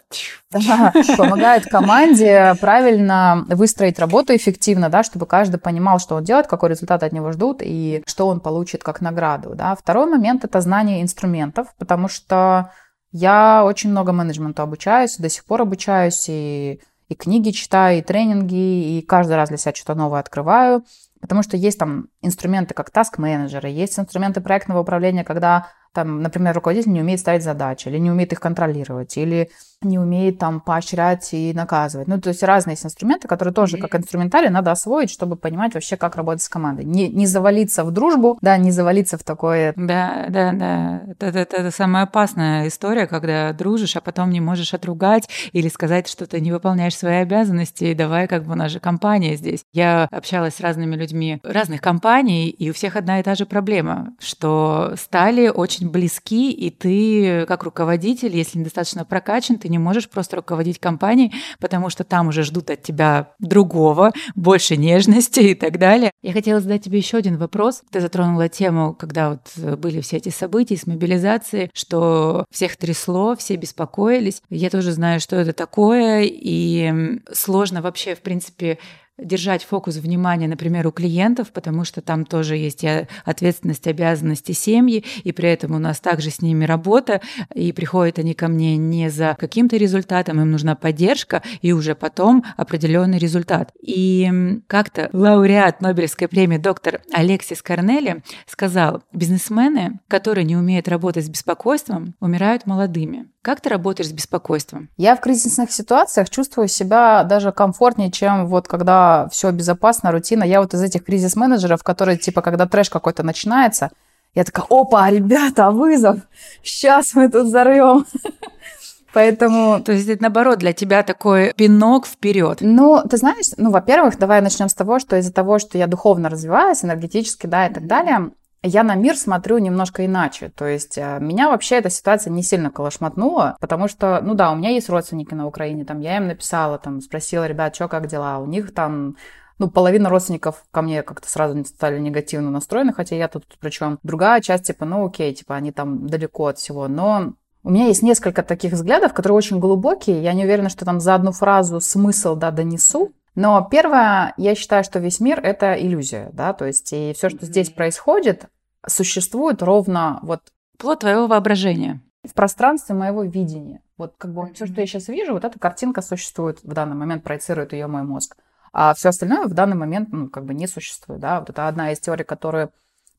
Да, помогает команде правильно выстроить работу эффективно, да, чтобы каждый понимал, что он делает, какой результат от него ждут и что он получит как награду. Да. Второй момент – это знание инструментов, потому что я очень много менеджменту обучаюсь, до сих пор обучаюсь, и, и книги читаю, и тренинги, и каждый раз для себя что-то новое открываю. Потому что есть там инструменты как task-менеджеры, есть инструменты проектного управления, когда там, например, руководитель не умеет ставить задачи, или не умеет их контролировать, или не умеет там поощрять и наказывать. Ну, то есть разные есть инструменты, которые тоже как инструментарий надо освоить, чтобы понимать вообще, как работать с командой. Не, не завалиться в дружбу, да, не завалиться в такое... Да, да, да. Это, это, это самая опасная история, когда дружишь, а потом не можешь отругать или сказать, что ты не выполняешь свои обязанности, и давай как бы у нас же компания здесь. Я общалась с разными людьми разных компаний, и у всех одна и та же проблема, что стали очень близки, и ты как руководитель, если недостаточно прокачан, ты не можешь просто руководить компанией, потому что там уже ждут от тебя другого, больше нежности и так далее. Я хотела задать тебе еще один вопрос. Ты затронула тему, когда вот были все эти события с мобилизацией, что всех трясло, все беспокоились. Я тоже знаю, что это такое, и сложно вообще, в принципе, держать фокус внимания, например, у клиентов, потому что там тоже есть ответственность, обязанности семьи, и при этом у нас также с ними работа, и приходят они ко мне не за каким-то результатом, им нужна поддержка, и уже потом определенный результат. И как-то лауреат Нобелевской премии доктор Алексис Корнели сказал, бизнесмены, которые не умеют работать с беспокойством, умирают молодыми. Как ты работаешь с беспокойством? Я в кризисных ситуациях чувствую себя даже комфортнее, чем вот когда все безопасно, рутина. Я вот из этих кризис-менеджеров, которые типа, когда трэш какой-то начинается, я такая, опа, ребята, вызов, сейчас мы тут взорвем. Поэтому... То есть это наоборот для тебя такой пинок вперед. Ну, ты знаешь, ну, во-первых, давай начнем с того, что из-за того, что я духовно развиваюсь, энергетически, да, и так далее, я на мир смотрю немножко иначе. То есть э, меня вообще эта ситуация не сильно колошматнула, потому что, ну да, у меня есть родственники на Украине, там я им написала, там спросила, ребят, что, как дела? У них там ну, половина родственников ко мне как-то сразу стали негативно настроены, хотя я тут причем другая часть, типа, ну, окей, типа, они там далеко от всего, но у меня есть несколько таких взглядов, которые очень глубокие, я не уверена, что там за одну фразу смысл, да, донесу, но первое, я считаю, что весь мир это иллюзия, да, то есть и все, что здесь происходит, существует ровно вот плод твоего воображения в пространстве моего видения. Вот как бы все, что я сейчас вижу, вот эта картинка существует в данный момент, проецирует ее мой мозг. А все остальное в данный момент, ну, как бы не существует, да. Вот это одна из теорий, которую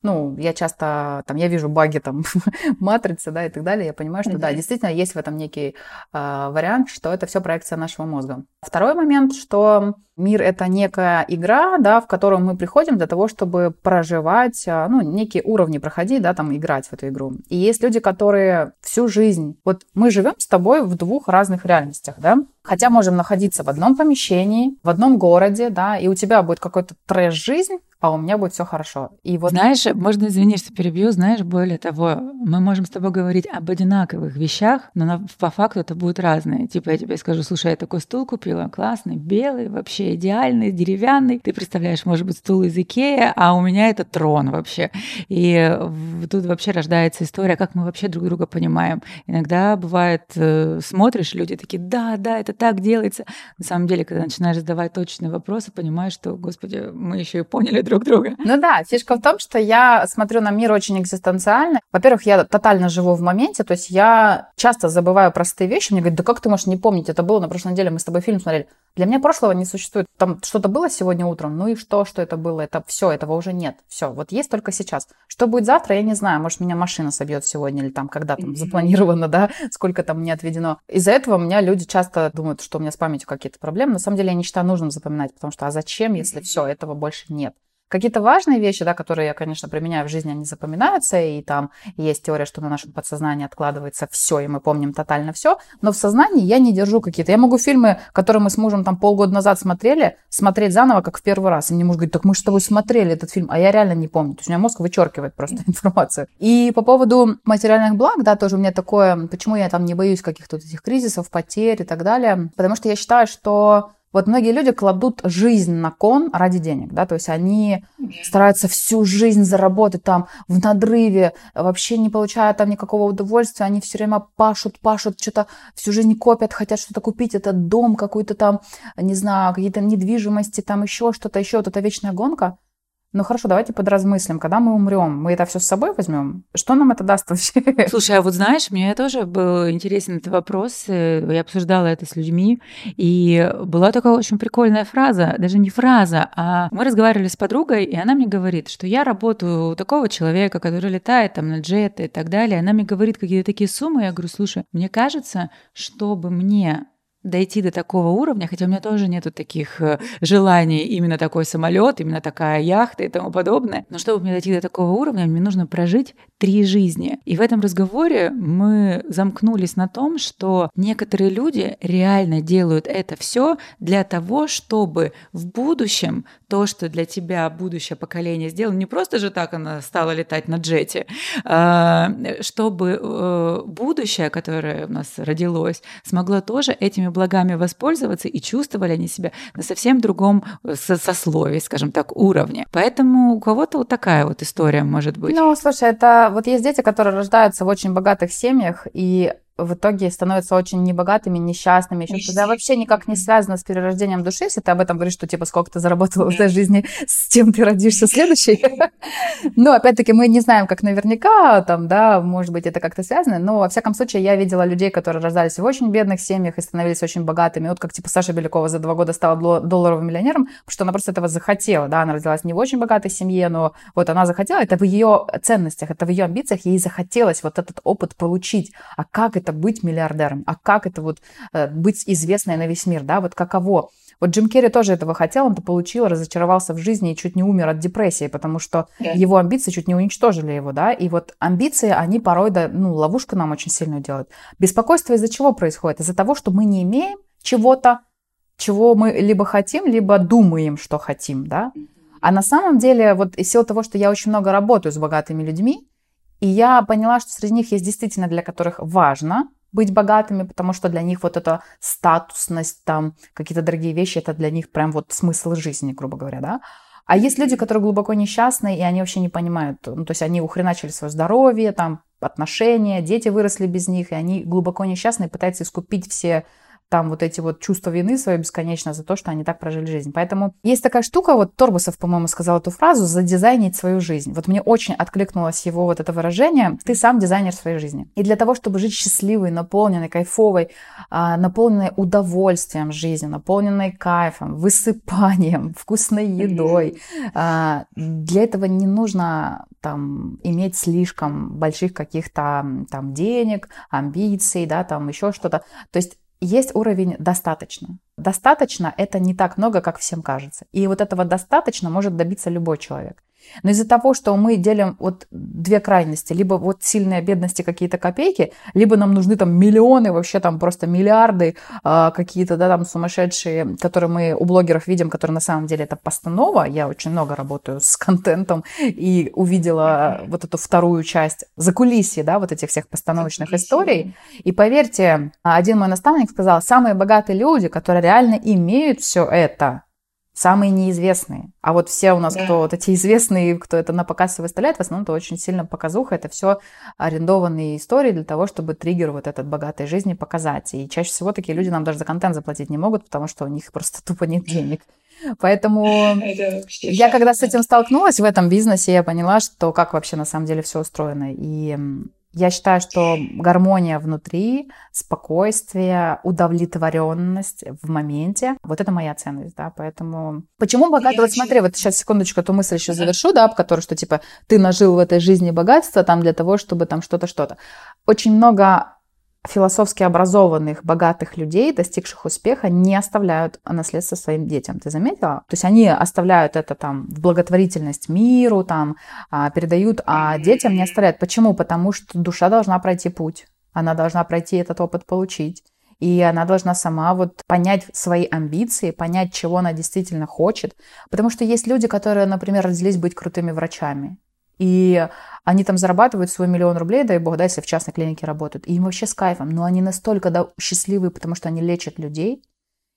ну, я часто, там, я вижу баги, там, матрицы, да, и так далее, я понимаю, что, mm-hmm. да, действительно, есть в этом некий э, вариант, что это все проекция нашего мозга. Второй момент, что мир — это некая игра, да, в которую мы приходим для того, чтобы проживать, а, ну, некие уровни проходить, да, там, играть в эту игру. И есть люди, которые всю жизнь... Вот мы живем с тобой в двух разных реальностях, да, хотя можем находиться в одном помещении, в одном городе, да, и у тебя будет какой-то трэш-жизнь, а у меня будет все хорошо. И вот... Знаешь, можно извини, что перебью, знаешь, более того, мы можем с тобой говорить об одинаковых вещах, но на, по факту это будет разное. Типа я тебе скажу, слушай, я такой стул купила, классный, белый, вообще идеальный, деревянный. Ты представляешь, может быть, стул из Икеи, а у меня это трон вообще. И тут вообще рождается история, как мы вообще друг друга понимаем. Иногда бывает, э, смотришь, люди такие, да, да, это так делается. На самом деле, когда начинаешь задавать точные вопросы, понимаешь, что, господи, мы еще и поняли друг друг друга. Ну да, фишка в том, что я смотрю на мир очень экзистенциально. Во-первых, я тотально живу в моменте, то есть я часто забываю простые вещи. Мне говорят, да как ты можешь не помнить, это было на прошлой неделе, мы с тобой фильм смотрели. Для меня прошлого не существует. Там что-то было сегодня утром, ну и что, что это было? Это все, этого уже нет. Все, вот есть только сейчас. Что будет завтра, я не знаю. Может, меня машина собьет сегодня или там когда там запланировано, да, сколько там мне отведено. Из-за этого у меня люди часто думают, что у меня с памятью какие-то проблемы. На самом деле я не считаю нужным запоминать, потому что а зачем, если все, этого больше нет. Какие-то важные вещи, да, которые я, конечно, применяю в жизни, они запоминаются, и там есть теория, что на нашем подсознании откладывается все, и мы помним тотально все, но в сознании я не держу какие-то. Я могу фильмы, которые мы с мужем там полгода назад смотрели, смотреть заново, как в первый раз. И мне муж говорит, так мы же с тобой смотрели этот фильм, а я реально не помню. То есть у меня мозг вычеркивает просто информацию. И по поводу материальных благ, да, тоже у меня такое, почему я там не боюсь каких-то вот этих кризисов, потерь и так далее, потому что я считаю, что вот многие люди кладут жизнь на кон ради денег, да, то есть они стараются всю жизнь заработать там в надрыве, вообще не получая там никакого удовольствия, они все время пашут, пашут, что-то всю жизнь копят, хотят что-то купить, этот дом какой-то там, не знаю, какие-то недвижимости, там еще что-то, еще вот эта вечная гонка. Ну хорошо, давайте подразмыслим, когда мы умрем, мы это все с собой возьмем? Что нам это даст вообще? Слушай, а вот знаешь, мне тоже был интересен этот вопрос, э, я обсуждала это с людьми, и была такая очень прикольная фраза, даже не фраза, а мы разговаривали с подругой, и она мне говорит, что я работаю у такого человека, который летает там на джеты и так далее, она мне говорит какие-то такие суммы, я говорю, слушай, мне кажется, чтобы мне дойти до такого уровня, хотя у меня тоже нету таких э, желаний, именно такой самолет, именно такая яхта и тому подобное. Но чтобы мне дойти до такого уровня, мне нужно прожить три жизни. И в этом разговоре мы замкнулись на том, что некоторые люди реально делают это все для того, чтобы в будущем то, что для тебя будущее поколение сделало, не просто же так она стала летать на джете, а, чтобы э, будущее, которое у нас родилось, смогло тоже этими благами воспользоваться и чувствовали они себя на совсем другом э, сословии, скажем так, уровне. Поэтому у кого-то вот такая вот история может быть. Ну, слушай, это вот есть дети, которые рождаются в очень богатых семьях, и в итоге становятся очень небогатыми, несчастными, еще что-то. вообще никак не связано с перерождением души, если ты об этом говоришь, что типа сколько ты заработала в этой жизни, с тем ты родишься следующей. Но опять-таки мы не знаем, как наверняка там, да, может быть, это как-то связано, но во всяком случае я видела людей, которые рождались в очень бедных семьях и становились очень богатыми. Вот как типа Саша Белякова за два года стала долларовым миллионером, потому что она просто этого захотела, да, она родилась не в очень богатой семье, но вот она захотела, это в ее ценностях, это в ее амбициях, ей захотелось вот этот опыт получить. А как это быть миллиардером, а как это вот э, быть известной на весь мир, да, вот каково. Вот Джим Керри тоже этого хотел, он это получил, разочаровался в жизни и чуть не умер от депрессии, потому что yeah. его амбиции чуть не уничтожили его, да, и вот амбиции, они порой, да, ну, ловушку нам очень сильно делают. Беспокойство из-за чего происходит? Из-за того, что мы не имеем чего-то, чего мы либо хотим, либо думаем, что хотим, да. А на самом деле, вот из силы того, что я очень много работаю с богатыми людьми, и я поняла, что среди них есть действительно для которых важно быть богатыми, потому что для них вот эта статусность, там, какие-то дорогие вещи, это для них прям вот смысл жизни, грубо говоря, да. А есть люди, которые глубоко несчастные, и они вообще не понимают, ну, то есть они ухреначили свое здоровье, там, отношения, дети выросли без них, и они глубоко несчастные, пытаются искупить все там вот эти вот чувства вины свое бесконечно за то, что они так прожили жизнь. Поэтому есть такая штука, вот Торбусов, по-моему, сказал эту фразу, задизайнить свою жизнь. Вот мне очень откликнулось его вот это выражение, ты сам дизайнер своей жизни. И для того, чтобы жить счастливой, наполненной, кайфовой, а, наполненной удовольствием жизни, наполненной кайфом, высыпанием, вкусной едой, а, для этого не нужно там иметь слишком больших каких-то там денег, амбиций, да, там еще что-то. То есть есть уровень достаточно. Достаточно это не так много, как всем кажется. И вот этого достаточно может добиться любой человек. Но из-за того, что мы делим вот две крайности, либо вот сильные бедности какие-то копейки, либо нам нужны там миллионы, вообще там просто миллиарды э, какие-то, да, там сумасшедшие, которые мы у блогеров видим, которые на самом деле это постанова. Я очень много работаю с контентом и увидела вот эту вторую часть за кулисье, да, вот этих всех постановочных историй. И поверьте, один мой наставник сказал, самые богатые люди, которые реально имеют все это, самые неизвестные. А вот все у нас, да. кто вот эти известные, кто это на показ выставляет, в основном это очень сильно показуха. Это все арендованные истории для того, чтобы триггер вот этот богатой жизни показать. И чаще всего такие люди нам даже за контент заплатить не могут, потому что у них просто тупо нет денег. Поэтому я когда с этим столкнулась в этом бизнесе, я поняла, что как вообще на самом деле все устроено. И я считаю, что гармония внутри, спокойствие, удовлетворенность в моменте, вот это моя ценность, да, поэтому... Почему богатый? Вот смотри, вот сейчас секундочку эту мысль еще завершу, да, которую, что типа ты нажил в этой жизни богатство там для того, чтобы там что-то, что-то. Очень много философски образованных, богатых людей, достигших успеха, не оставляют наследство своим детям. Ты заметила? То есть они оставляют это там в благотворительность миру, там а, передают, а детям не оставляют. Почему? Потому что душа должна пройти путь. Она должна пройти этот опыт получить. И она должна сама вот понять свои амбиции, понять, чего она действительно хочет. Потому что есть люди, которые, например, родились быть крутыми врачами. И они там зарабатывают свой миллион рублей, дай бог, да, если в частной клинике работают. И им вообще с кайфом. Но они настолько да, счастливы, потому что они лечат людей.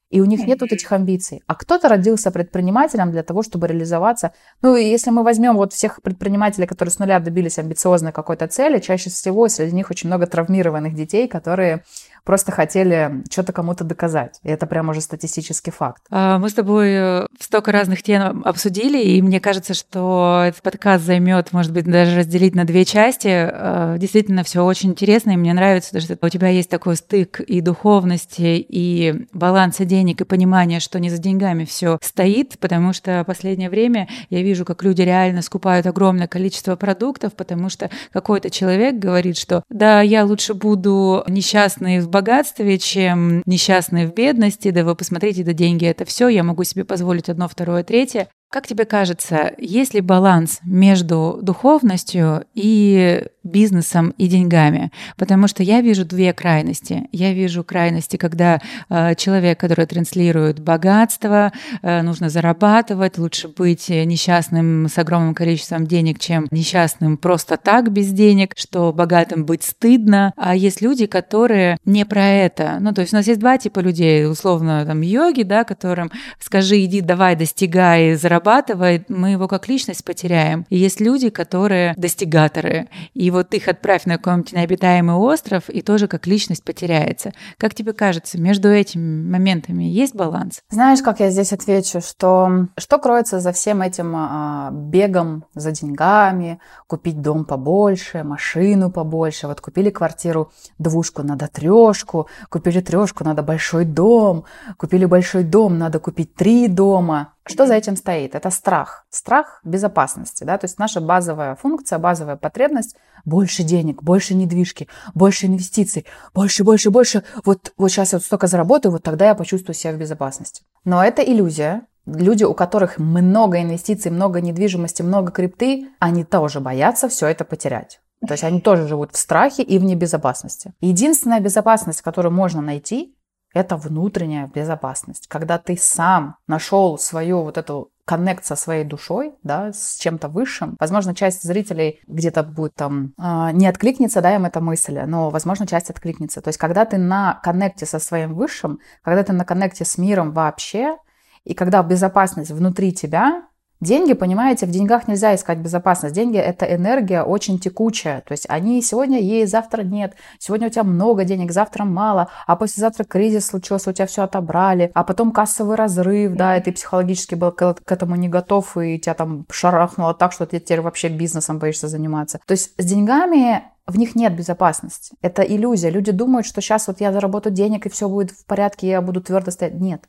И у них нет вот этих амбиций. А кто-то родился предпринимателем для того, чтобы реализоваться. Ну, и если мы возьмем вот всех предпринимателей, которые с нуля добились амбициозной какой-то цели, чаще всего среди них очень много травмированных детей, которые просто хотели что-то кому-то доказать. И это прям уже статистический факт. А, мы с тобой э, столько разных тем обсудили, и мне кажется, что этот подкаст займет, может быть, даже разделить на две части. А, действительно, все очень интересно, и мне нравится, что у тебя есть такой стык и духовности, и баланса денег, и понимание, что не за деньгами все стоит, потому что последнее время я вижу, как люди реально скупают огромное количество продуктов, потому что какой-то человек говорит, что да, я лучше буду несчастный в богатстве, чем несчастные в бедности. Да вы посмотрите, да деньги это все, я могу себе позволить одно, второе, третье. Как тебе кажется, есть ли баланс между духовностью и бизнесом и деньгами? Потому что я вижу две крайности. Я вижу крайности, когда э, человек, который транслирует богатство, э, нужно зарабатывать, лучше быть несчастным с огромным количеством денег, чем несчастным просто так без денег, что богатым быть стыдно. А есть люди, которые не про это. Ну, то есть у нас есть два типа людей, условно, там, йоги, да, которым скажи, иди, давай, достигай, зарабатывай, мы его как личность потеряем. И есть люди, которые достигаторы, и вот их отправь на какой-нибудь необитаемый остров, и тоже как личность потеряется. Как тебе кажется, между этими моментами есть баланс? Знаешь, как я здесь отвечу, что что кроется за всем этим а, бегом за деньгами, купить дом побольше, машину побольше, вот купили квартиру двушку, надо трешку, купили трешку, надо большой дом, купили большой дом, надо купить три дома. Что за этим стоит? Это страх. Страх безопасности. Да? То есть наша базовая функция, базовая потребность – больше денег, больше недвижки, больше инвестиций, больше, больше, больше. Вот, вот сейчас я вот столько заработаю, вот тогда я почувствую себя в безопасности. Но это иллюзия. Люди, у которых много инвестиций, много недвижимости, много крипты, они тоже боятся все это потерять. То есть они тоже живут в страхе и в небезопасности. Единственная безопасность, которую можно найти, это внутренняя безопасность. Когда ты сам нашел свою вот эту коннект со своей душой, да, с чем-то высшим. Возможно, часть зрителей где-то будет там э, не откликнется, да, им эта мысль, но, возможно, часть откликнется. То есть, когда ты на коннекте со своим высшим, когда ты на коннекте с миром вообще, и когда безопасность внутри тебя, Деньги, понимаете, в деньгах нельзя искать безопасность. Деньги – это энергия очень текучая. То есть они сегодня есть, завтра нет. Сегодня у тебя много денег, завтра мало. А послезавтра кризис случился, у тебя все отобрали. А потом кассовый разрыв, да, и ты психологически был к этому не готов, и тебя там шарахнуло так, что ты теперь вообще бизнесом боишься заниматься. То есть с деньгами в них нет безопасности. Это иллюзия. Люди думают, что сейчас вот я заработаю денег, и все будет в порядке, я буду твердо стоять. Нет.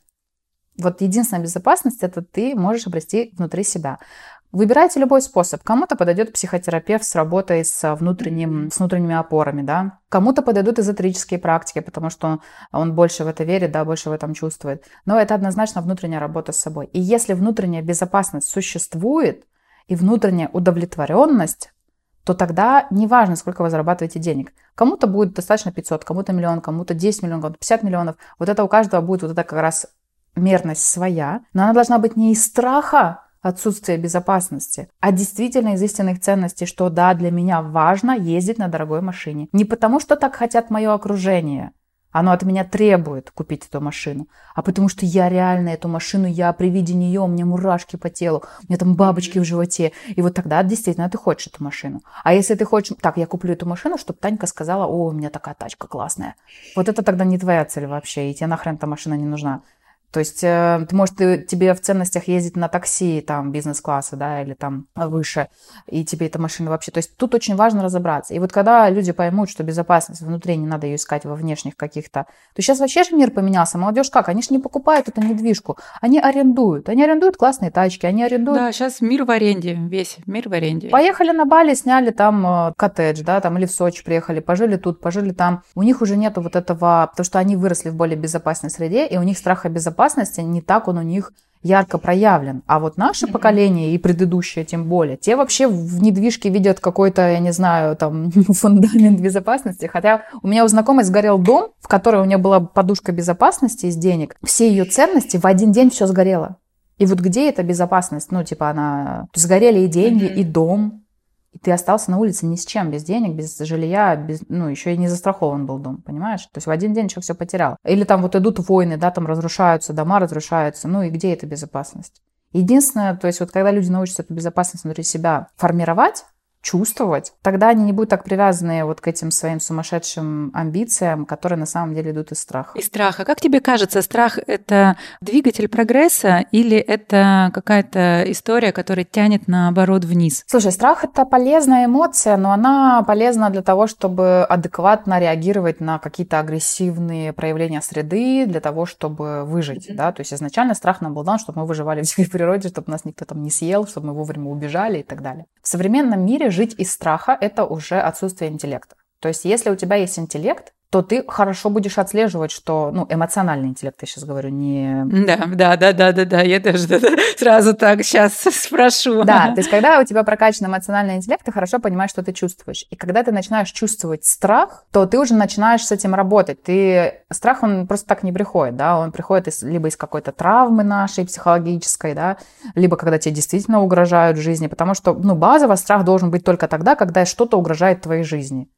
Вот единственная безопасность это ты можешь обрести внутри себя. Выбирайте любой способ. Кому-то подойдет психотерапевт с работой с, внутренним, с внутренними опорами, да. Кому-то подойдут эзотерические практики, потому что он, он больше в это верит, да, больше в этом чувствует. Но это однозначно внутренняя работа с собой. И если внутренняя безопасность существует, и внутренняя удовлетворенность, то тогда неважно, сколько вы зарабатываете денег. Кому-то будет достаточно 500, кому-то миллион, кому-то 10 миллионов, кому-то 50 миллионов. Вот это у каждого будет вот это как раз мерность своя, но она должна быть не из страха отсутствия безопасности, а действительно из истинных ценностей, что да, для меня важно ездить на дорогой машине. Не потому, что так хотят мое окружение, оно от меня требует купить эту машину, а потому что я реально эту машину, я при виде нее, у меня мурашки по телу, у меня там бабочки в животе, и вот тогда действительно ты хочешь эту машину. А если ты хочешь, так, я куплю эту машину, чтобы Танька сказала, о, у меня такая тачка классная. Вот это тогда не твоя цель вообще, и тебе нахрен эта машина не нужна То есть, э, ты, может, ты, тебе в ценностях ездить на такси, там, бизнес-класса, да, или там выше, и тебе эта машина вообще... То есть, тут очень важно разобраться. И вот когда люди поймут, что безопасность внутри, не надо ее искать во внешних каких-то... То сейчас вообще же мир поменялся. Молодежь как? Они же не покупают эту недвижку, они арендуют. Они арендуют классные тачки, они арендуют... Да, сейчас мир в аренде, весь мир в аренде. Поехали на Бали, сняли там э, коттедж, да, там, или в Сочи приехали, пожили тут, пожили там. У них уже нету вот этого... Потому что они выросли в более безопасной среде, и у них страха безопасности безопасности не так он у них ярко проявлен. А вот наше mm-hmm. поколение и предыдущее тем более, те вообще в недвижке видят какой-то, я не знаю, там фундамент безопасности. Хотя у меня у знакомой сгорел дом, в которой у меня была подушка безопасности из денег. Все ее ценности в один день все сгорело. И вот где эта безопасность? Ну, типа она... Сгорели и деньги, mm-hmm. и дом, и ты остался на улице ни с чем, без денег, без жилья, без, ну, еще и не застрахован был дом, понимаешь? То есть в один день человек все потерял. Или там вот идут войны, да, там разрушаются, дома разрушаются, ну и где эта безопасность? Единственное, то есть вот когда люди научатся эту безопасность внутри себя формировать, чувствовать, тогда они не будут так привязаны вот к этим своим сумасшедшим амбициям, которые на самом деле идут из страха. Из страха. Как тебе кажется, страх — это двигатель прогресса или это какая-то история, которая тянет наоборот вниз? Слушай, страх — это полезная эмоция, но она полезна для того, чтобы адекватно реагировать на какие-то агрессивные проявления среды, для того, чтобы выжить, mm-hmm. да, то есть изначально страх нам был дан, чтобы мы выживали в дикой природе, чтобы нас никто там не съел, чтобы мы вовремя убежали и так далее. В современном мире жить из страха – это уже отсутствие интеллекта. То есть если у тебя есть интеллект, то ты хорошо будешь отслеживать, что, ну, эмоциональный интеллект, я сейчас говорю, не... Да, да, да, да, да, да, я тоже да, да, сразу так сейчас спрошу. Да, то есть когда у тебя прокачан эмоциональный интеллект, ты хорошо понимаешь, что ты чувствуешь. И когда ты начинаешь чувствовать страх, то ты уже начинаешь с этим работать. Ты... Страх, он просто так не приходит, да, он приходит из, либо из какой-то травмы нашей психологической, да, либо когда тебе действительно угрожают жизни, потому что, ну, базово страх должен быть только тогда, когда что-то угрожает твоей жизни.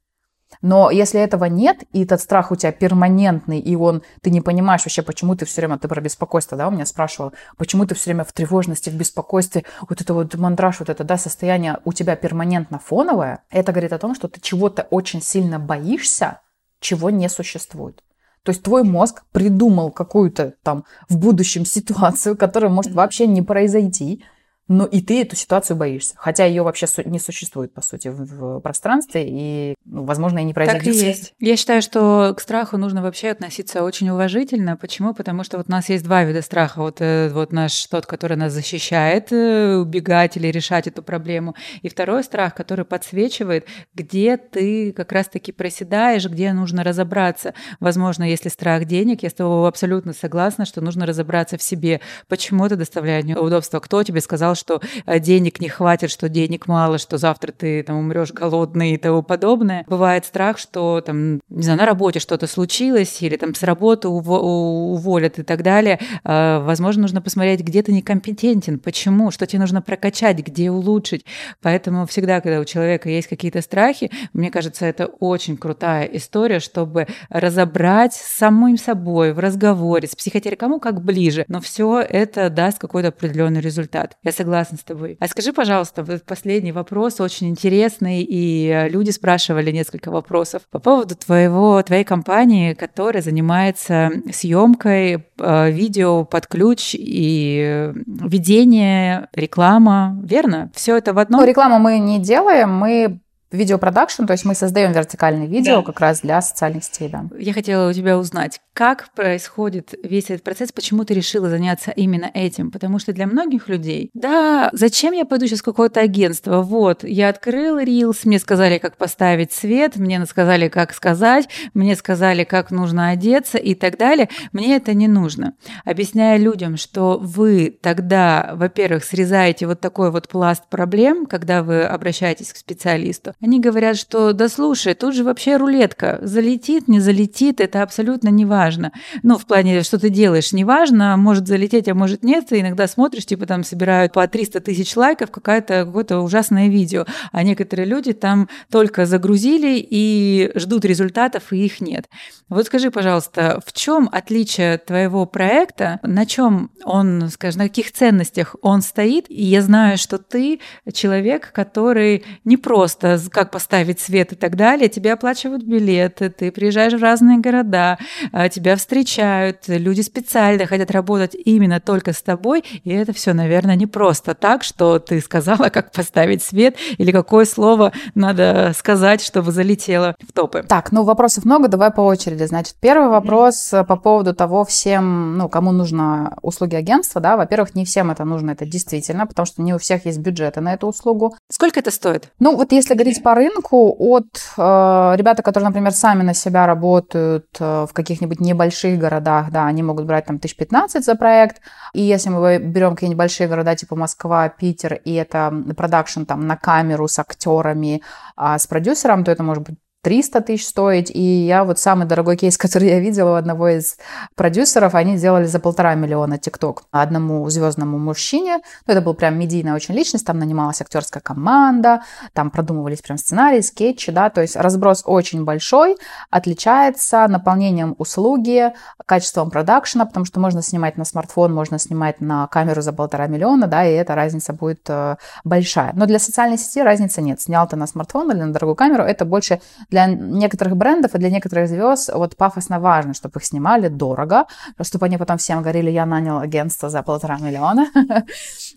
Но если этого нет, и этот страх у тебя перманентный, и он, ты не понимаешь вообще, почему ты все время, ты про беспокойство, да, у меня спрашивал, почему ты все время в тревожности, в беспокойстве, вот это вот мандраж, вот это, да, состояние у тебя перманентно фоновое, это говорит о том, что ты чего-то очень сильно боишься, чего не существует. То есть твой мозг придумал какую-то там в будущем ситуацию, которая может вообще не произойти, но и ты эту ситуацию боишься. Хотя ее вообще не существует, по сути, в пространстве, и, ну, возможно, и не произойдет. Так и есть. Я считаю, что к страху нужно вообще относиться очень уважительно. Почему? Потому что вот у нас есть два вида страха. Вот, э, вот наш тот, который нас защищает, э, убегать или решать эту проблему. И второй страх, который подсвечивает, где ты как раз-таки проседаешь, где нужно разобраться. Возможно, если страх денег, я с тобой абсолютно согласна, что нужно разобраться в себе. Почему это доставляет неудобства? Кто тебе сказал, что э, денег не хватит, что денег мало, что завтра ты там умрешь голодный и тому подобное. Бывает страх, что там, не знаю, на работе что-то случилось или там с работы уволят и так далее. А, возможно, нужно посмотреть, где ты некомпетентен, почему, что тебе нужно прокачать, где улучшить. Поэтому всегда, когда у человека есть какие-то страхи, мне кажется, это очень крутая история, чтобы разобрать с самим собой в разговоре, с психотерапевтом, кому как ближе, но все это даст какой-то определенный результат. Я согласна согласна с тобой. А скажи, пожалуйста, вот последний вопрос очень интересный, и э, люди спрашивали несколько вопросов по поводу твоего, твоей компании, которая занимается съемкой э, видео под ключ и э, ведение, реклама, верно? Все это в одном? Ну, рекламу мы не делаем, мы видеопродакшн, то есть мы создаем вертикальное видео да. как раз для социальных сетей, да. Я хотела у тебя узнать, как происходит весь этот процесс, почему ты решила заняться именно этим? Потому что для многих людей, да, зачем я пойду сейчас в какое-то агентство? Вот, я открыл Reels, мне сказали, как поставить свет, мне сказали, как сказать, мне сказали, как нужно одеться и так далее. Мне это не нужно. Объясняя людям, что вы тогда, во-первых, срезаете вот такой вот пласт проблем, когда вы обращаетесь к специалисту, они говорят, что да слушай, тут же вообще рулетка. Залетит, не залетит, это абсолютно не важно. Ну, в плане, что ты делаешь, не важно, может залететь, а может нет. Ты иногда смотришь, типа там собирают по 300 тысяч лайков какое-то какое-то ужасное видео. А некоторые люди там только загрузили и ждут результатов, и их нет. Вот скажи, пожалуйста, в чем отличие твоего проекта, на чем он, скажем, на каких ценностях он стоит? И я знаю, что ты человек, который не просто как поставить свет и так далее, тебе оплачивают билеты, ты приезжаешь в разные города, а, тебя встречают, люди специально хотят работать именно только с тобой, и это все, наверное, не просто так, что ты сказала, как поставить свет или какое слово надо сказать, чтобы залетело в топы. Так, ну вопросов много, давай по очереди. Значит, первый вопрос по поводу того всем, ну, кому нужно услуги агентства, да, во-первых, не всем это нужно, это действительно, потому что не у всех есть бюджеты на эту услугу. Сколько это стоит? Ну, вот если говорить по рынку, от э, ребята, которые, например, сами на себя работают э, в каких-нибудь небольших городах, да, они могут брать там 1015 за проект, и если мы берем какие-нибудь большие города типа Москва, Питер, и это продакшн там на камеру с актерами, а с продюсером, то это может быть 300 тысяч стоить. И я вот самый дорогой кейс, который я видела у одного из продюсеров, они сделали за полтора миллиона ТикТок одному звездному мужчине. Ну, это был прям медийная очень личность, там нанималась актерская команда, там продумывались прям сценарии, скетчи, да, то есть разброс очень большой, отличается наполнением услуги, качеством продакшена, потому что можно снимать на смартфон, можно снимать на камеру за полтора миллиона, да, и эта разница будет э, большая. Но для социальной сети разницы нет. Снял ты на смартфон или на дорогую камеру, это больше для некоторых брендов и для некоторых звезд вот пафосно важно, чтобы их снимали дорого, чтобы они потом всем говорили, я нанял агентство за полтора миллиона.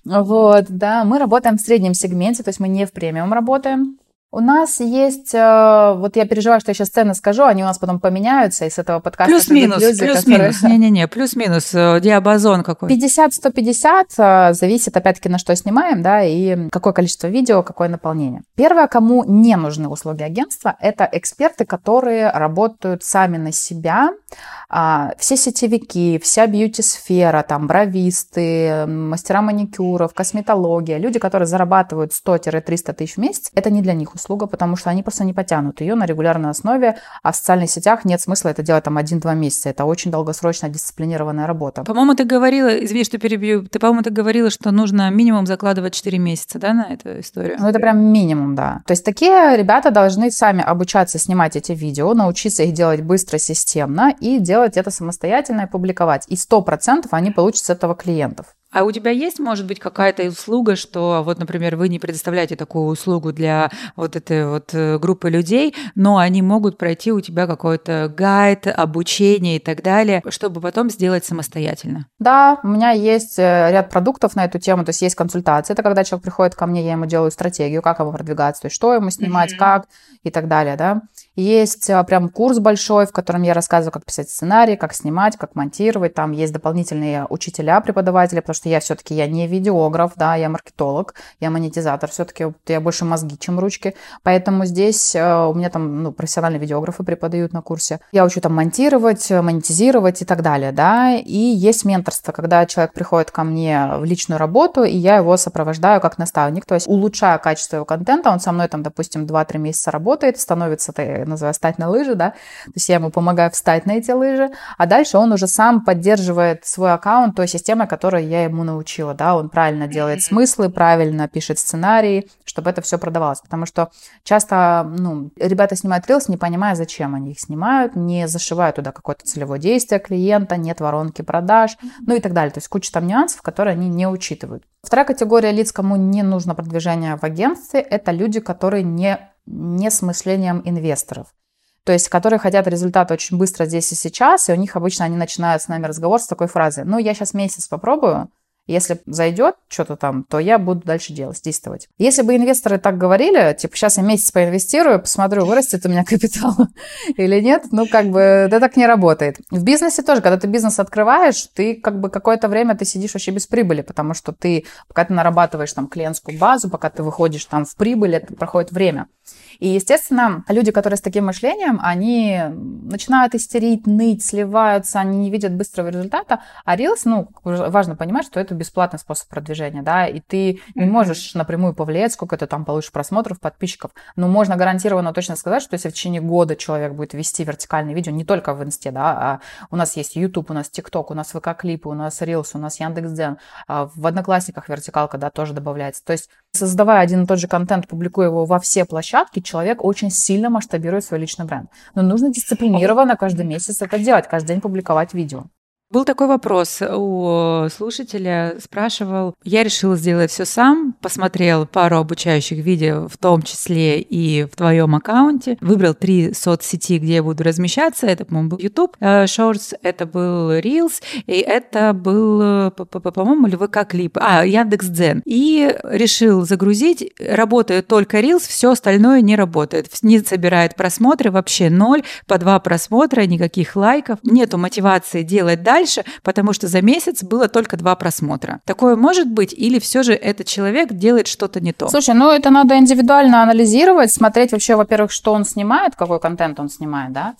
Вот, да, мы работаем в среднем сегменте, то есть мы не в премиум работаем. У нас есть, э, вот я переживаю, что я сейчас цены скажу, они у нас потом поменяются из этого подкаста. Плюс-минус, плюс-минус, не-не-не, плюс-минус, э, диапазон какой? 50-150, э, зависит опять-таки на что снимаем, да, и какое количество видео, какое наполнение. Первое, кому не нужны услуги агентства, это эксперты, которые работают сами на себя, а, все сетевики, вся бьюти-сфера, там, бровисты, мастера маникюров, косметология, люди, которые зарабатывают 100-300 тысяч в месяц, это не для них услуга, потому что они просто не потянут ее на регулярной основе, а в социальных сетях нет смысла это делать там один-два месяца. Это очень долгосрочная дисциплинированная работа. По-моему, ты говорила, извини, что перебью, ты, по-моему, ты говорила, что нужно минимум закладывать 4 месяца, да, на эту историю? Ну, это прям минимум, да. То есть такие ребята должны сами обучаться снимать эти видео, научиться их делать быстро, системно и делать это самостоятельно и публиковать. И 100% они получат с этого клиентов. А у тебя есть, может быть, какая-то услуга, что вот, например, вы не предоставляете такую услугу для вот этой вот э, группы людей, но они могут пройти у тебя какой-то гайд, обучение и так далее, чтобы потом сделать самостоятельно? Да, у меня есть э, ряд продуктов на эту тему, то есть есть консультации, это когда человек приходит ко мне, я ему делаю стратегию, как ему продвигаться, то есть что ему снимать, mm-hmm. как и так далее, да. Есть э, прям курс большой, в котором я рассказываю, как писать сценарий, как снимать, как монтировать. Там есть дополнительные учителя, преподаватели, потому что я все-таки я не видеограф, да, я маркетолог, я монетизатор, все-таки я больше мозги, чем ручки. Поэтому здесь э, у меня там ну, профессиональные видеографы преподают на курсе. Я учу там монтировать, монетизировать и так далее, да. И есть менторство, когда человек приходит ко мне в личную работу, и я его сопровождаю как наставник, то есть улучшаю качество его контента, он со мной там, допустим, 2-3 месяца работает, становится называю, встать на лыжи, да, то есть я ему помогаю встать на эти лыжи, а дальше он уже сам поддерживает свой аккаунт той системой, которой я ему научила, да, он правильно делает смыслы, правильно пишет сценарии, чтобы это все продавалось, потому что часто, ну, ребята снимают рилс, не понимая, зачем они их снимают, не зашивают туда какое-то целевое действие клиента, нет воронки продаж, ну и так далее, то есть куча там нюансов, которые они не учитывают. Вторая категория лиц, кому не нужно продвижение в агентстве, это люди, которые не не с мышлением инвесторов. То есть, которые хотят результат очень быстро здесь и сейчас, и у них обычно они начинают с нами разговор с такой фразы, ну, я сейчас месяц попробую, если зайдет что-то там, то я буду дальше делать, действовать. Если бы инвесторы так говорили, типа, сейчас я месяц поинвестирую, посмотрю, вырастет у меня капитал или нет, ну, как бы, это так не работает. В бизнесе тоже, когда ты бизнес открываешь, ты как бы какое-то время ты сидишь вообще без прибыли, потому что ты, пока ты нарабатываешь там клиентскую базу, пока ты выходишь там в прибыль, это проходит время. И, естественно, люди, которые с таким мышлением, они начинают истерить, ныть, сливаются, они не видят быстрого результата, а Reels, ну, важно понимать, что это бесплатный способ продвижения, да, и ты не можешь напрямую повлиять, сколько ты там получишь просмотров, подписчиков, но можно гарантированно точно сказать, что если в течение года человек будет вести вертикальные видео, не только в Инсте, да, а у нас есть YouTube, у нас TikTok, у нас ВК-клипы, у нас Reels, у нас Яндекс.Дзен, а в Одноклассниках вертикалка, да, тоже добавляется. То есть, создавая один и тот же контент, публикуя его во все площадки, человек очень сильно масштабирует свой личный бренд. Но нужно дисциплинированно каждый месяц это делать, каждый день публиковать видео. Был такой вопрос у слушателя, спрашивал, я решила сделать все сам, посмотрел пару обучающих видео, в том числе и в твоем аккаунте, выбрал три соцсети, где я буду размещаться, это, по-моему, был YouTube э, Shorts, это был Reels, и это был, по-моему, или ВК Клип, а, Яндекс.Дзен. И решил загрузить, работает только Reels, все остальное не работает, не собирает просмотры, вообще ноль, по два просмотра, никаких лайков, нету мотивации делать дальше, дальше, потому что за месяц было только два просмотра. Такое может быть, или все же этот человек делает что-то не то? Слушай, ну это надо индивидуально анализировать, смотреть вообще, во-первых, что он снимает, какой контент он снимает, да,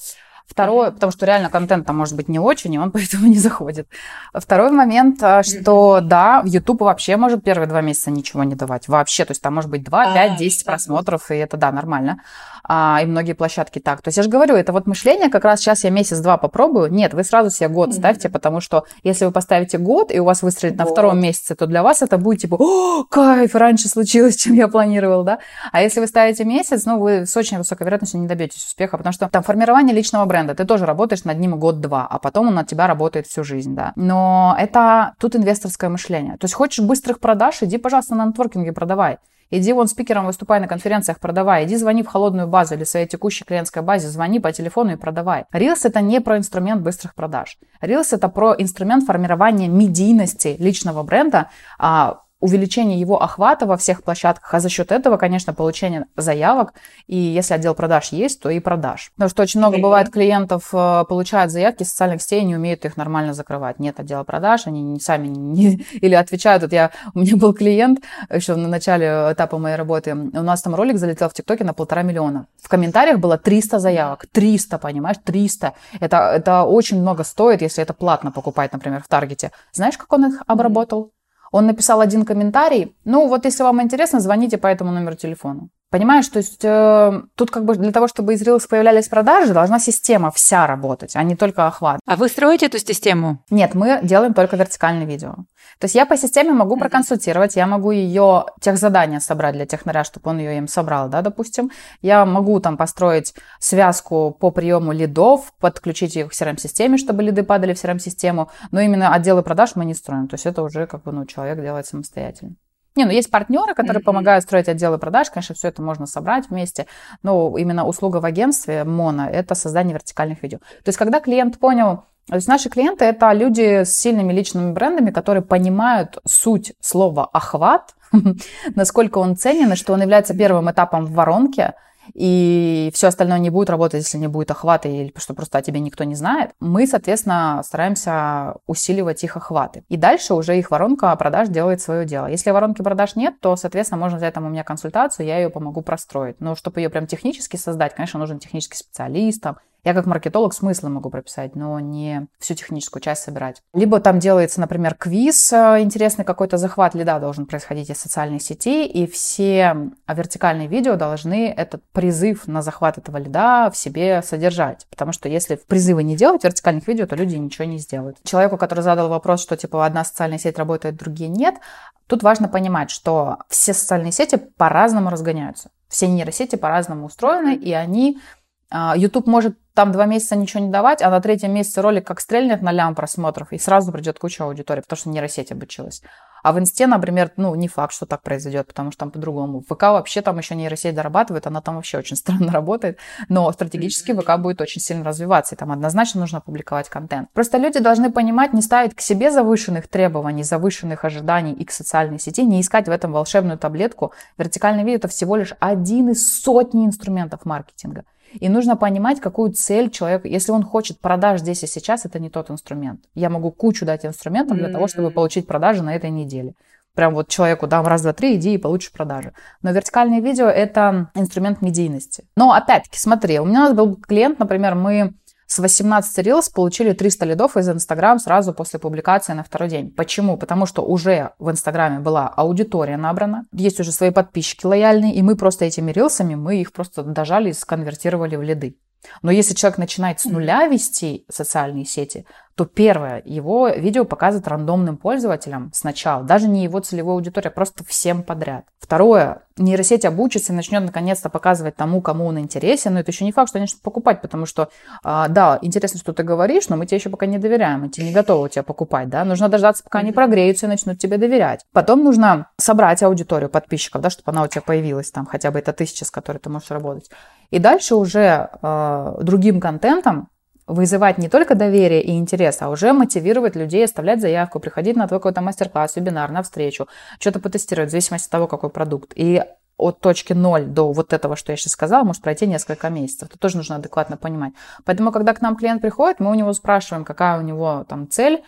Второе, потому что реально контент там может быть не очень, и он поэтому не заходит. Второй момент, а, что да, в YouTube вообще может первые два месяца ничего не давать. Вообще, то есть там может быть 2, 5, 10 просмотров, и это да, нормально а, и многие площадки так. То есть я же говорю, это вот мышление, как раз сейчас я месяц-два попробую. Нет, вы сразу себе год mm-hmm. ставьте, потому что если вы поставите год, и у вас выстрелит вот. на втором месяце, то для вас это будет типа, о, кайф, раньше случилось, чем я планировал, да? А если вы ставите месяц, ну, вы с очень высокой вероятностью не добьетесь успеха, потому что там формирование личного бренда, ты тоже работаешь над ним год-два, а потом он на тебя работает всю жизнь, да. Но это тут инвесторское мышление. То есть хочешь быстрых продаж, иди, пожалуйста, на нетворкинге продавай. Иди вон спикером выступай на конференциях, продавай. Иди звони в холодную базу или своей текущей клиентской базе, звони по телефону и продавай. Reels это не про инструмент быстрых продаж. Reels это про инструмент формирования медийности личного бренда, а, увеличение его охвата во всех площадках, а за счет этого, конечно, получение заявок. И если отдел продаж есть, то и продаж. Потому что очень много бывает клиентов э, получают заявки из социальных сетей и не умеют их нормально закрывать. Нет отдела продаж, они не, сами не, или отвечают. Вот я, у меня был клиент еще на начале этапа моей работы. У нас там ролик залетел в ТикТоке на полтора миллиона. В комментариях было 300 заявок. 300, понимаешь? 300. Это, это очень много стоит, если это платно покупать, например, в Таргете. Знаешь, как он их обработал? Он написал один комментарий. Ну, вот если вам интересно, звоните по этому номеру телефона. Понимаешь, то есть э, тут как бы для того, чтобы из Reels появлялись продажи, должна система вся работать, а не только охват. А вы строите эту систему? Нет, мы делаем только вертикальное видео. То есть я по системе могу проконсультировать, я могу ее тех задания собрать для технаря, чтобы он ее им собрал, да, допустим. Я могу там построить связку по приему лидов, подключить их в CRM-системе, чтобы лиды падали в CRM-систему, но именно отделы продаж мы не строим. То есть это уже как бы, ну, человек делает самостоятельно. Не, ну есть партнеры, которые mm-hmm. помогают строить отделы продаж, конечно, все это можно собрать вместе, но именно услуга в агентстве МОНО – это создание вертикальных видео. То есть когда клиент понял, то есть наши клиенты – это люди с сильными личными брендами, которые понимают суть слова «охват», насколько он ценен, и что он является первым этапом в воронке – и все остальное не будет работать, если не будет охвата, или что просто о тебе никто не знает, мы, соответственно, стараемся усиливать их охваты. И дальше уже их воронка продаж делает свое дело. Если воронки продаж нет, то, соответственно, можно взять там у меня консультацию, я ее помогу простроить. Но чтобы ее прям технически создать, конечно, нужен технический специалист, там, я как маркетолог смыслы могу прописать, но не всю техническую часть собирать. Либо там делается, например, квиз, э, интересный какой-то захват лида должен происходить из социальных сетей, и все вертикальные видео должны этот призыв на захват этого лида в себе содержать. Потому что если призывы не делать вертикальных видео, то люди ничего не сделают. Человеку, который задал вопрос, что типа одна социальная сеть работает, другие нет, тут важно понимать, что все социальные сети по-разному разгоняются. Все нейросети по-разному устроены, и они YouTube может там два месяца ничего не давать, а на третьем месяце ролик как стрельнет на лям просмотров, и сразу придет куча аудитории, потому что нейросеть обучилась. А в инсте, например, ну, не факт, что так произойдет, потому что там по-другому. В ВК вообще там еще нейросеть дорабатывает, она там вообще очень странно работает, но стратегически ВК будет очень сильно развиваться, и там однозначно нужно публиковать контент. Просто люди должны понимать, не ставить к себе завышенных требований, завышенных ожиданий и к социальной сети, не искать в этом волшебную таблетку. Вертикальный видео – это всего лишь один из сотни инструментов маркетинга. И нужно понимать, какую цель человек, если он хочет продаж здесь и сейчас, это не тот инструмент. Я могу кучу дать инструментов для того, чтобы получить продажи на этой неделе. Прям вот человеку дам раз, два, три, иди и получишь продажи. Но вертикальное видео – это инструмент медийности. Но опять-таки, смотри, у меня был клиент, например, мы с 18 Reels получили 300 лидов из Инстаграм сразу после публикации на второй день. Почему? Потому что уже в Инстаграме была аудитория набрана, есть уже свои подписчики лояльные, и мы просто этими рилсами, мы их просто дожали и сконвертировали в лиды. Но если человек начинает с нуля вести социальные сети, то первое, его видео показывает рандомным пользователям сначала, даже не его целевой аудитории, а просто всем подряд. Второе, нейросеть обучится и начнет наконец-то показывать тому, кому он интересен, но это еще не факт, что они начнут покупать, потому что, а, да, интересно, что ты говоришь, но мы тебе еще пока не доверяем, мы тебе не готовы тебя покупать, да, нужно дождаться, пока они прогреются и начнут тебе доверять. Потом нужно собрать аудиторию подписчиков, да, чтобы она у тебя появилась, там, хотя бы это тысяча, с которой ты можешь работать. И дальше уже э, другим контентом вызывать не только доверие и интерес, а уже мотивировать людей оставлять заявку, приходить на твой какой-то мастер-класс, вебинар, на встречу, что-то потестировать, в зависимости от того, какой продукт. И от точки ноль до вот этого, что я сейчас сказала, может пройти несколько месяцев. Это тоже нужно адекватно понимать. Поэтому, когда к нам клиент приходит, мы у него спрашиваем, какая у него там цель,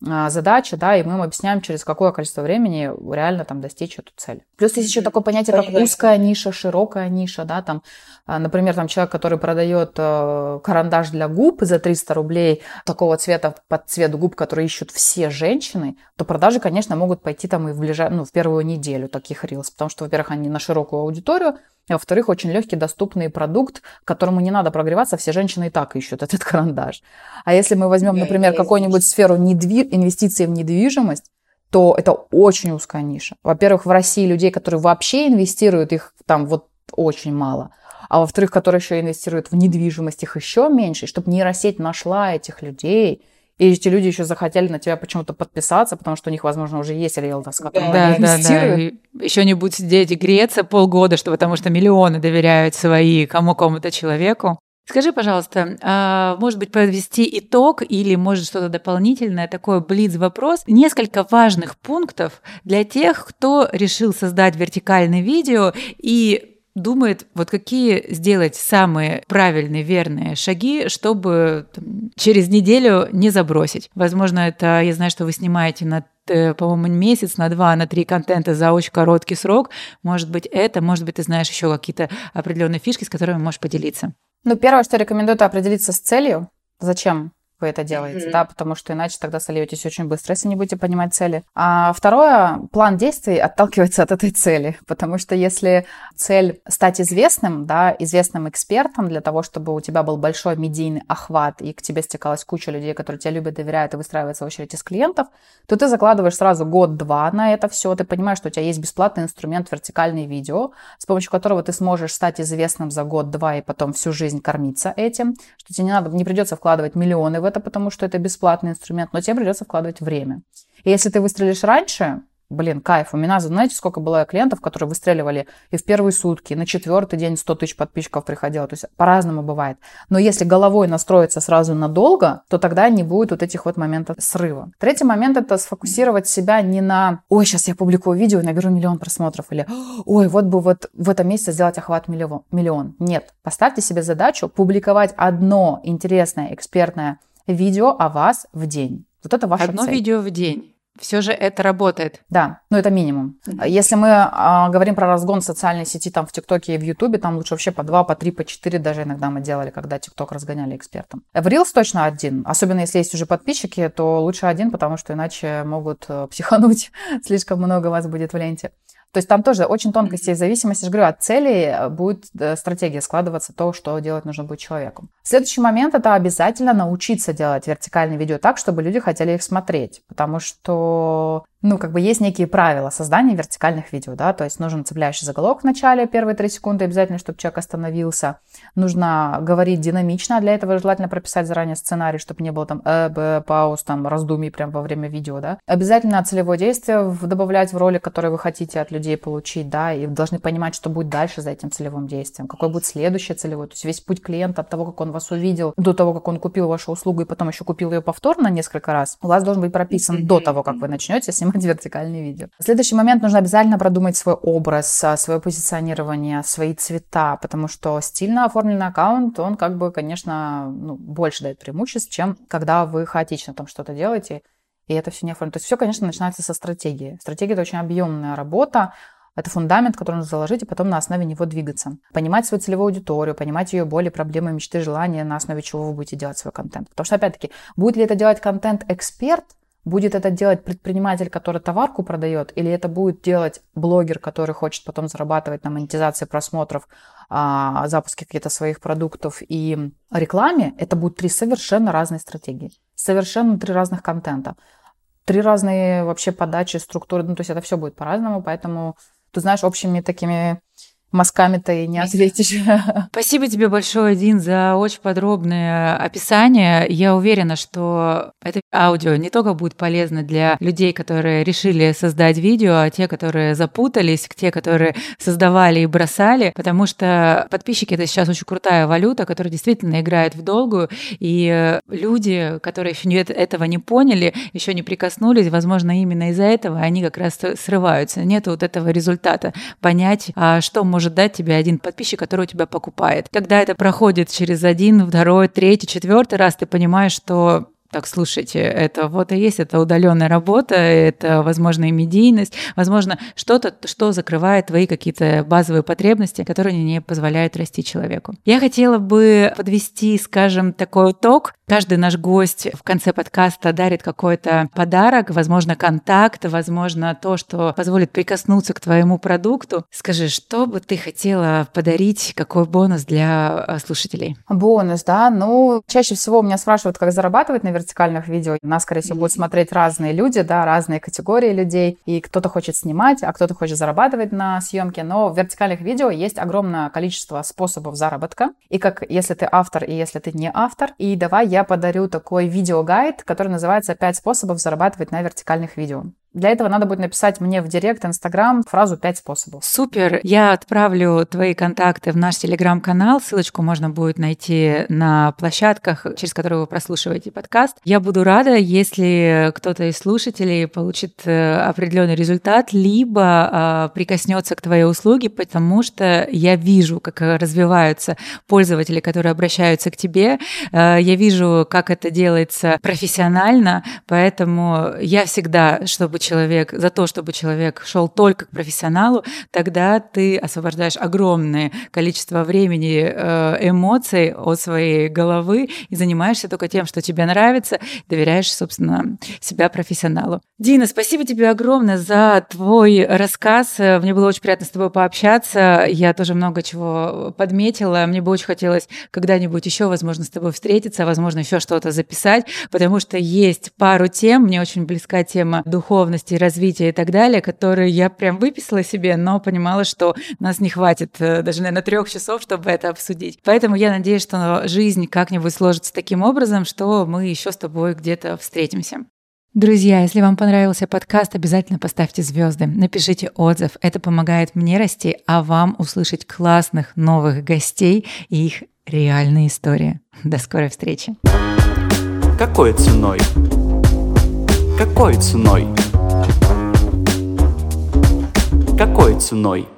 задача, да, и мы им объясняем, через какое количество времени реально там достичь эту цель. Плюс есть еще такое понятие, как узкая ниша, широкая ниша, да, там, а, например, там человек, который продает э, карандаш для губ за 300 рублей такого цвета под цвет губ, который ищут все женщины, то продажи, конечно, могут пойти там и в, ближай... ну, в первую неделю таких рилс, потому что, во-первых, они на широкую аудиторию, а во-вторых, очень легкий, доступный продукт, которому не надо прогреваться, все женщины и так ищут этот карандаш. А если мы возьмем, например, какую-нибудь сферу недви... инвестиций в недвижимость, то это очень узкая ниша. Во-первых, в России людей, которые вообще инвестируют, их там вот очень мало. А во-вторых, которые еще инвестируют в недвижимость, их еще меньше. И чтобы нейросеть нашла этих людей, и эти люди еще захотели на тебя почему-то подписаться, потому что у них, возможно, уже есть риэлтор, с которым да, они да, инвестируют. Да. Еще не будут сидеть и греться полгода, что потому что миллионы доверяют свои кому кому-то человеку. Скажи, пожалуйста, а, может быть, подвести итог или, может, что-то дополнительное, такой блиц-вопрос. Несколько важных пунктов для тех, кто решил создать вертикальное видео и думает, вот какие сделать самые правильные, верные шаги, чтобы там, через неделю не забросить. Возможно, это, я знаю, что вы снимаете на э, по-моему, месяц, на два, на три контента за очень короткий срок. Может быть, это, может быть, ты знаешь еще какие-то определенные фишки, с которыми можешь поделиться. Ну, первое, что рекомендую, это определиться с целью. Зачем вы это делаете, mm-hmm. да, потому что иначе тогда сольетесь очень быстро, если не будете понимать цели. А второе, план действий отталкивается от этой цели, потому что если цель стать известным, да, известным экспертом для того, чтобы у тебя был большой медийный охват и к тебе стекалась куча людей, которые тебя любят, доверяют и выстраивается очередь из клиентов, то ты закладываешь сразу год-два на это все, ты понимаешь, что у тебя есть бесплатный инструмент вертикальное видео, с помощью которого ты сможешь стать известным за год-два и потом всю жизнь кормиться этим, что тебе не надо, не придется вкладывать миллионы в это, потому что это бесплатный инструмент, но тебе придется вкладывать время. И если ты выстрелишь раньше, блин, кайф. У меня, знаете, сколько было клиентов, которые выстреливали и в первые сутки, и на четвертый день 100 тысяч подписчиков приходило. То есть по-разному бывает. Но если головой настроиться сразу надолго, то тогда не будет вот этих вот моментов срыва. Третий момент – это сфокусировать себя не на «Ой, сейчас я публикую видео и наберу миллион просмотров» или «Ой, вот бы вот в этом месяце сделать охват миллион». Нет. Поставьте себе задачу публиковать одно интересное экспертное видео о вас в день. Вот это ваша Одно цель. видео в день. Все же это работает. Да, ну это минимум. Mm-hmm. Если мы а, говорим про разгон социальной сети там в ТикТоке и в Ютубе, там лучше вообще по два, по три, по четыре даже иногда мы делали, когда ТикТок разгоняли экспертам. В Reels точно один. Особенно если есть уже подписчики, то лучше один, потому что иначе могут э, психануть. Слишком много вас будет в ленте. То есть там тоже очень тонкости и зависимости, я говорю, от цели э, будет э, стратегия складываться, то, что делать нужно будет человеку. Следующий момент – это обязательно научиться делать вертикальные видео так, чтобы люди хотели их смотреть, потому что ну, как бы есть некие правила создания вертикальных видео, да, то есть нужен цепляющий заголовок в начале, первые три секунды обязательно, чтобы человек остановился. Нужно говорить динамично, а для этого желательно прописать заранее сценарий, чтобы не было там э, б, пауз, там раздумий прямо во время видео, да. Обязательно целевое действие добавлять в ролик, который вы хотите от людей получить, да, и должны понимать, что будет дальше за этим целевым действием, какой будет следующее целевое, то есть весь путь клиента от того, как он вас увидел, до того, как он купил вашу услугу и потом еще купил ее повторно несколько раз, у вас должен быть прописан до того, как вы начнете снимать снимать вертикальные видео. Следующий момент нужно обязательно продумать свой образ, а, свое позиционирование, свои цвета, потому что стильно оформленный аккаунт, он как бы, конечно, ну, больше дает преимуществ, чем когда вы хаотично там что-то делаете, и это все не оформлено. То есть все, конечно, начинается со стратегии. Стратегия – это очень объемная работа, это фундамент, который нужно заложить, и потом на основе него двигаться. Понимать свою целевую аудиторию, понимать ее боли, проблемы, мечты, желания, на основе чего вы будете делать свой контент. Потому что, опять-таки, будет ли это делать контент-эксперт, Будет это делать предприниматель, который товарку продает, или это будет делать блогер, который хочет потом зарабатывать на монетизации просмотров, а, запуске каких-то своих продуктов и рекламе, это будут три совершенно разные стратегии. совершенно три разных контента. Три разные вообще подачи, структуры, ну, то есть это все будет по-разному, поэтому, ты знаешь, общими такими мазками-то и не ответишь. Спасибо тебе большое, Дин, за очень подробное описание. Я уверена, что это аудио не только будет полезно для людей, которые решили создать видео, а те, которые запутались, те, которые создавали и бросали, потому что подписчики — это сейчас очень крутая валюта, которая действительно играет в долгую, и люди, которые еще этого не поняли, еще не прикоснулись, возможно, именно из-за этого они как раз срываются. Нет вот этого результата. Понять, а что может может дать тебе один подписчик, который у тебя покупает. Когда это проходит через один, второй, третий, четвертый раз, ты понимаешь, что так, слушайте, это вот и есть, это удаленная работа, это, возможно, и медийность, возможно, что-то, что закрывает твои какие-то базовые потребности, которые не позволяют расти человеку. Я хотела бы подвести, скажем, такой итог. Каждый наш гость в конце подкаста дарит какой-то подарок, возможно, контакт, возможно, то, что позволит прикоснуться к твоему продукту. Скажи, что бы ты хотела подарить, какой бонус для э, слушателей? Бонус, да. Ну, чаще всего меня спрашивают, как зарабатывать на вертикальных видео. Нас, скорее всего, будут смотреть разные люди, да, разные категории людей. И кто-то хочет снимать, а кто-то хочет зарабатывать на съемке. Но в вертикальных видео есть огромное количество способов заработка. И как если ты автор, и если ты не автор. И давай я подарю такой видеогайд, который называется «5 способов зарабатывать на вертикальных видео». Для этого надо будет написать мне в директ Инстаграм фразу «пять способов». Супер! Я отправлю твои контакты в наш Телеграм-канал. Ссылочку можно будет найти на площадках, через которые вы прослушиваете подкаст. Я буду рада, если кто-то из слушателей получит э, определенный результат, либо э, прикоснется к твоей услуге, потому что я вижу, как развиваются пользователи, которые обращаются к тебе. Э, я вижу, как это делается профессионально, поэтому я всегда, чтобы человек, за то, чтобы человек шел только к профессионалу, тогда ты освобождаешь огромное количество времени, э, эмоций от своей головы и занимаешься только тем, что тебе нравится, доверяешь, собственно, себя профессионалу. Дина, спасибо тебе огромное за твой рассказ. Мне было очень приятно с тобой пообщаться. Я тоже много чего подметила. Мне бы очень хотелось когда-нибудь еще, возможно, с тобой встретиться, возможно, еще что-то записать, потому что есть пару тем. Мне очень близка тема духовной духовности, развития и так далее, которые я прям выписала себе, но понимала, что нас не хватит э, даже, наверное, трех часов, чтобы это обсудить. Поэтому я надеюсь, что жизнь как-нибудь сложится таким образом, что мы еще с тобой где-то встретимся. Друзья, если вам понравился подкаст, обязательно поставьте звезды, напишите отзыв. Это помогает мне расти, а вам услышать классных новых гостей и их реальные истории. До скорой встречи. Какой ценой? Какой ценой? Какой ценой?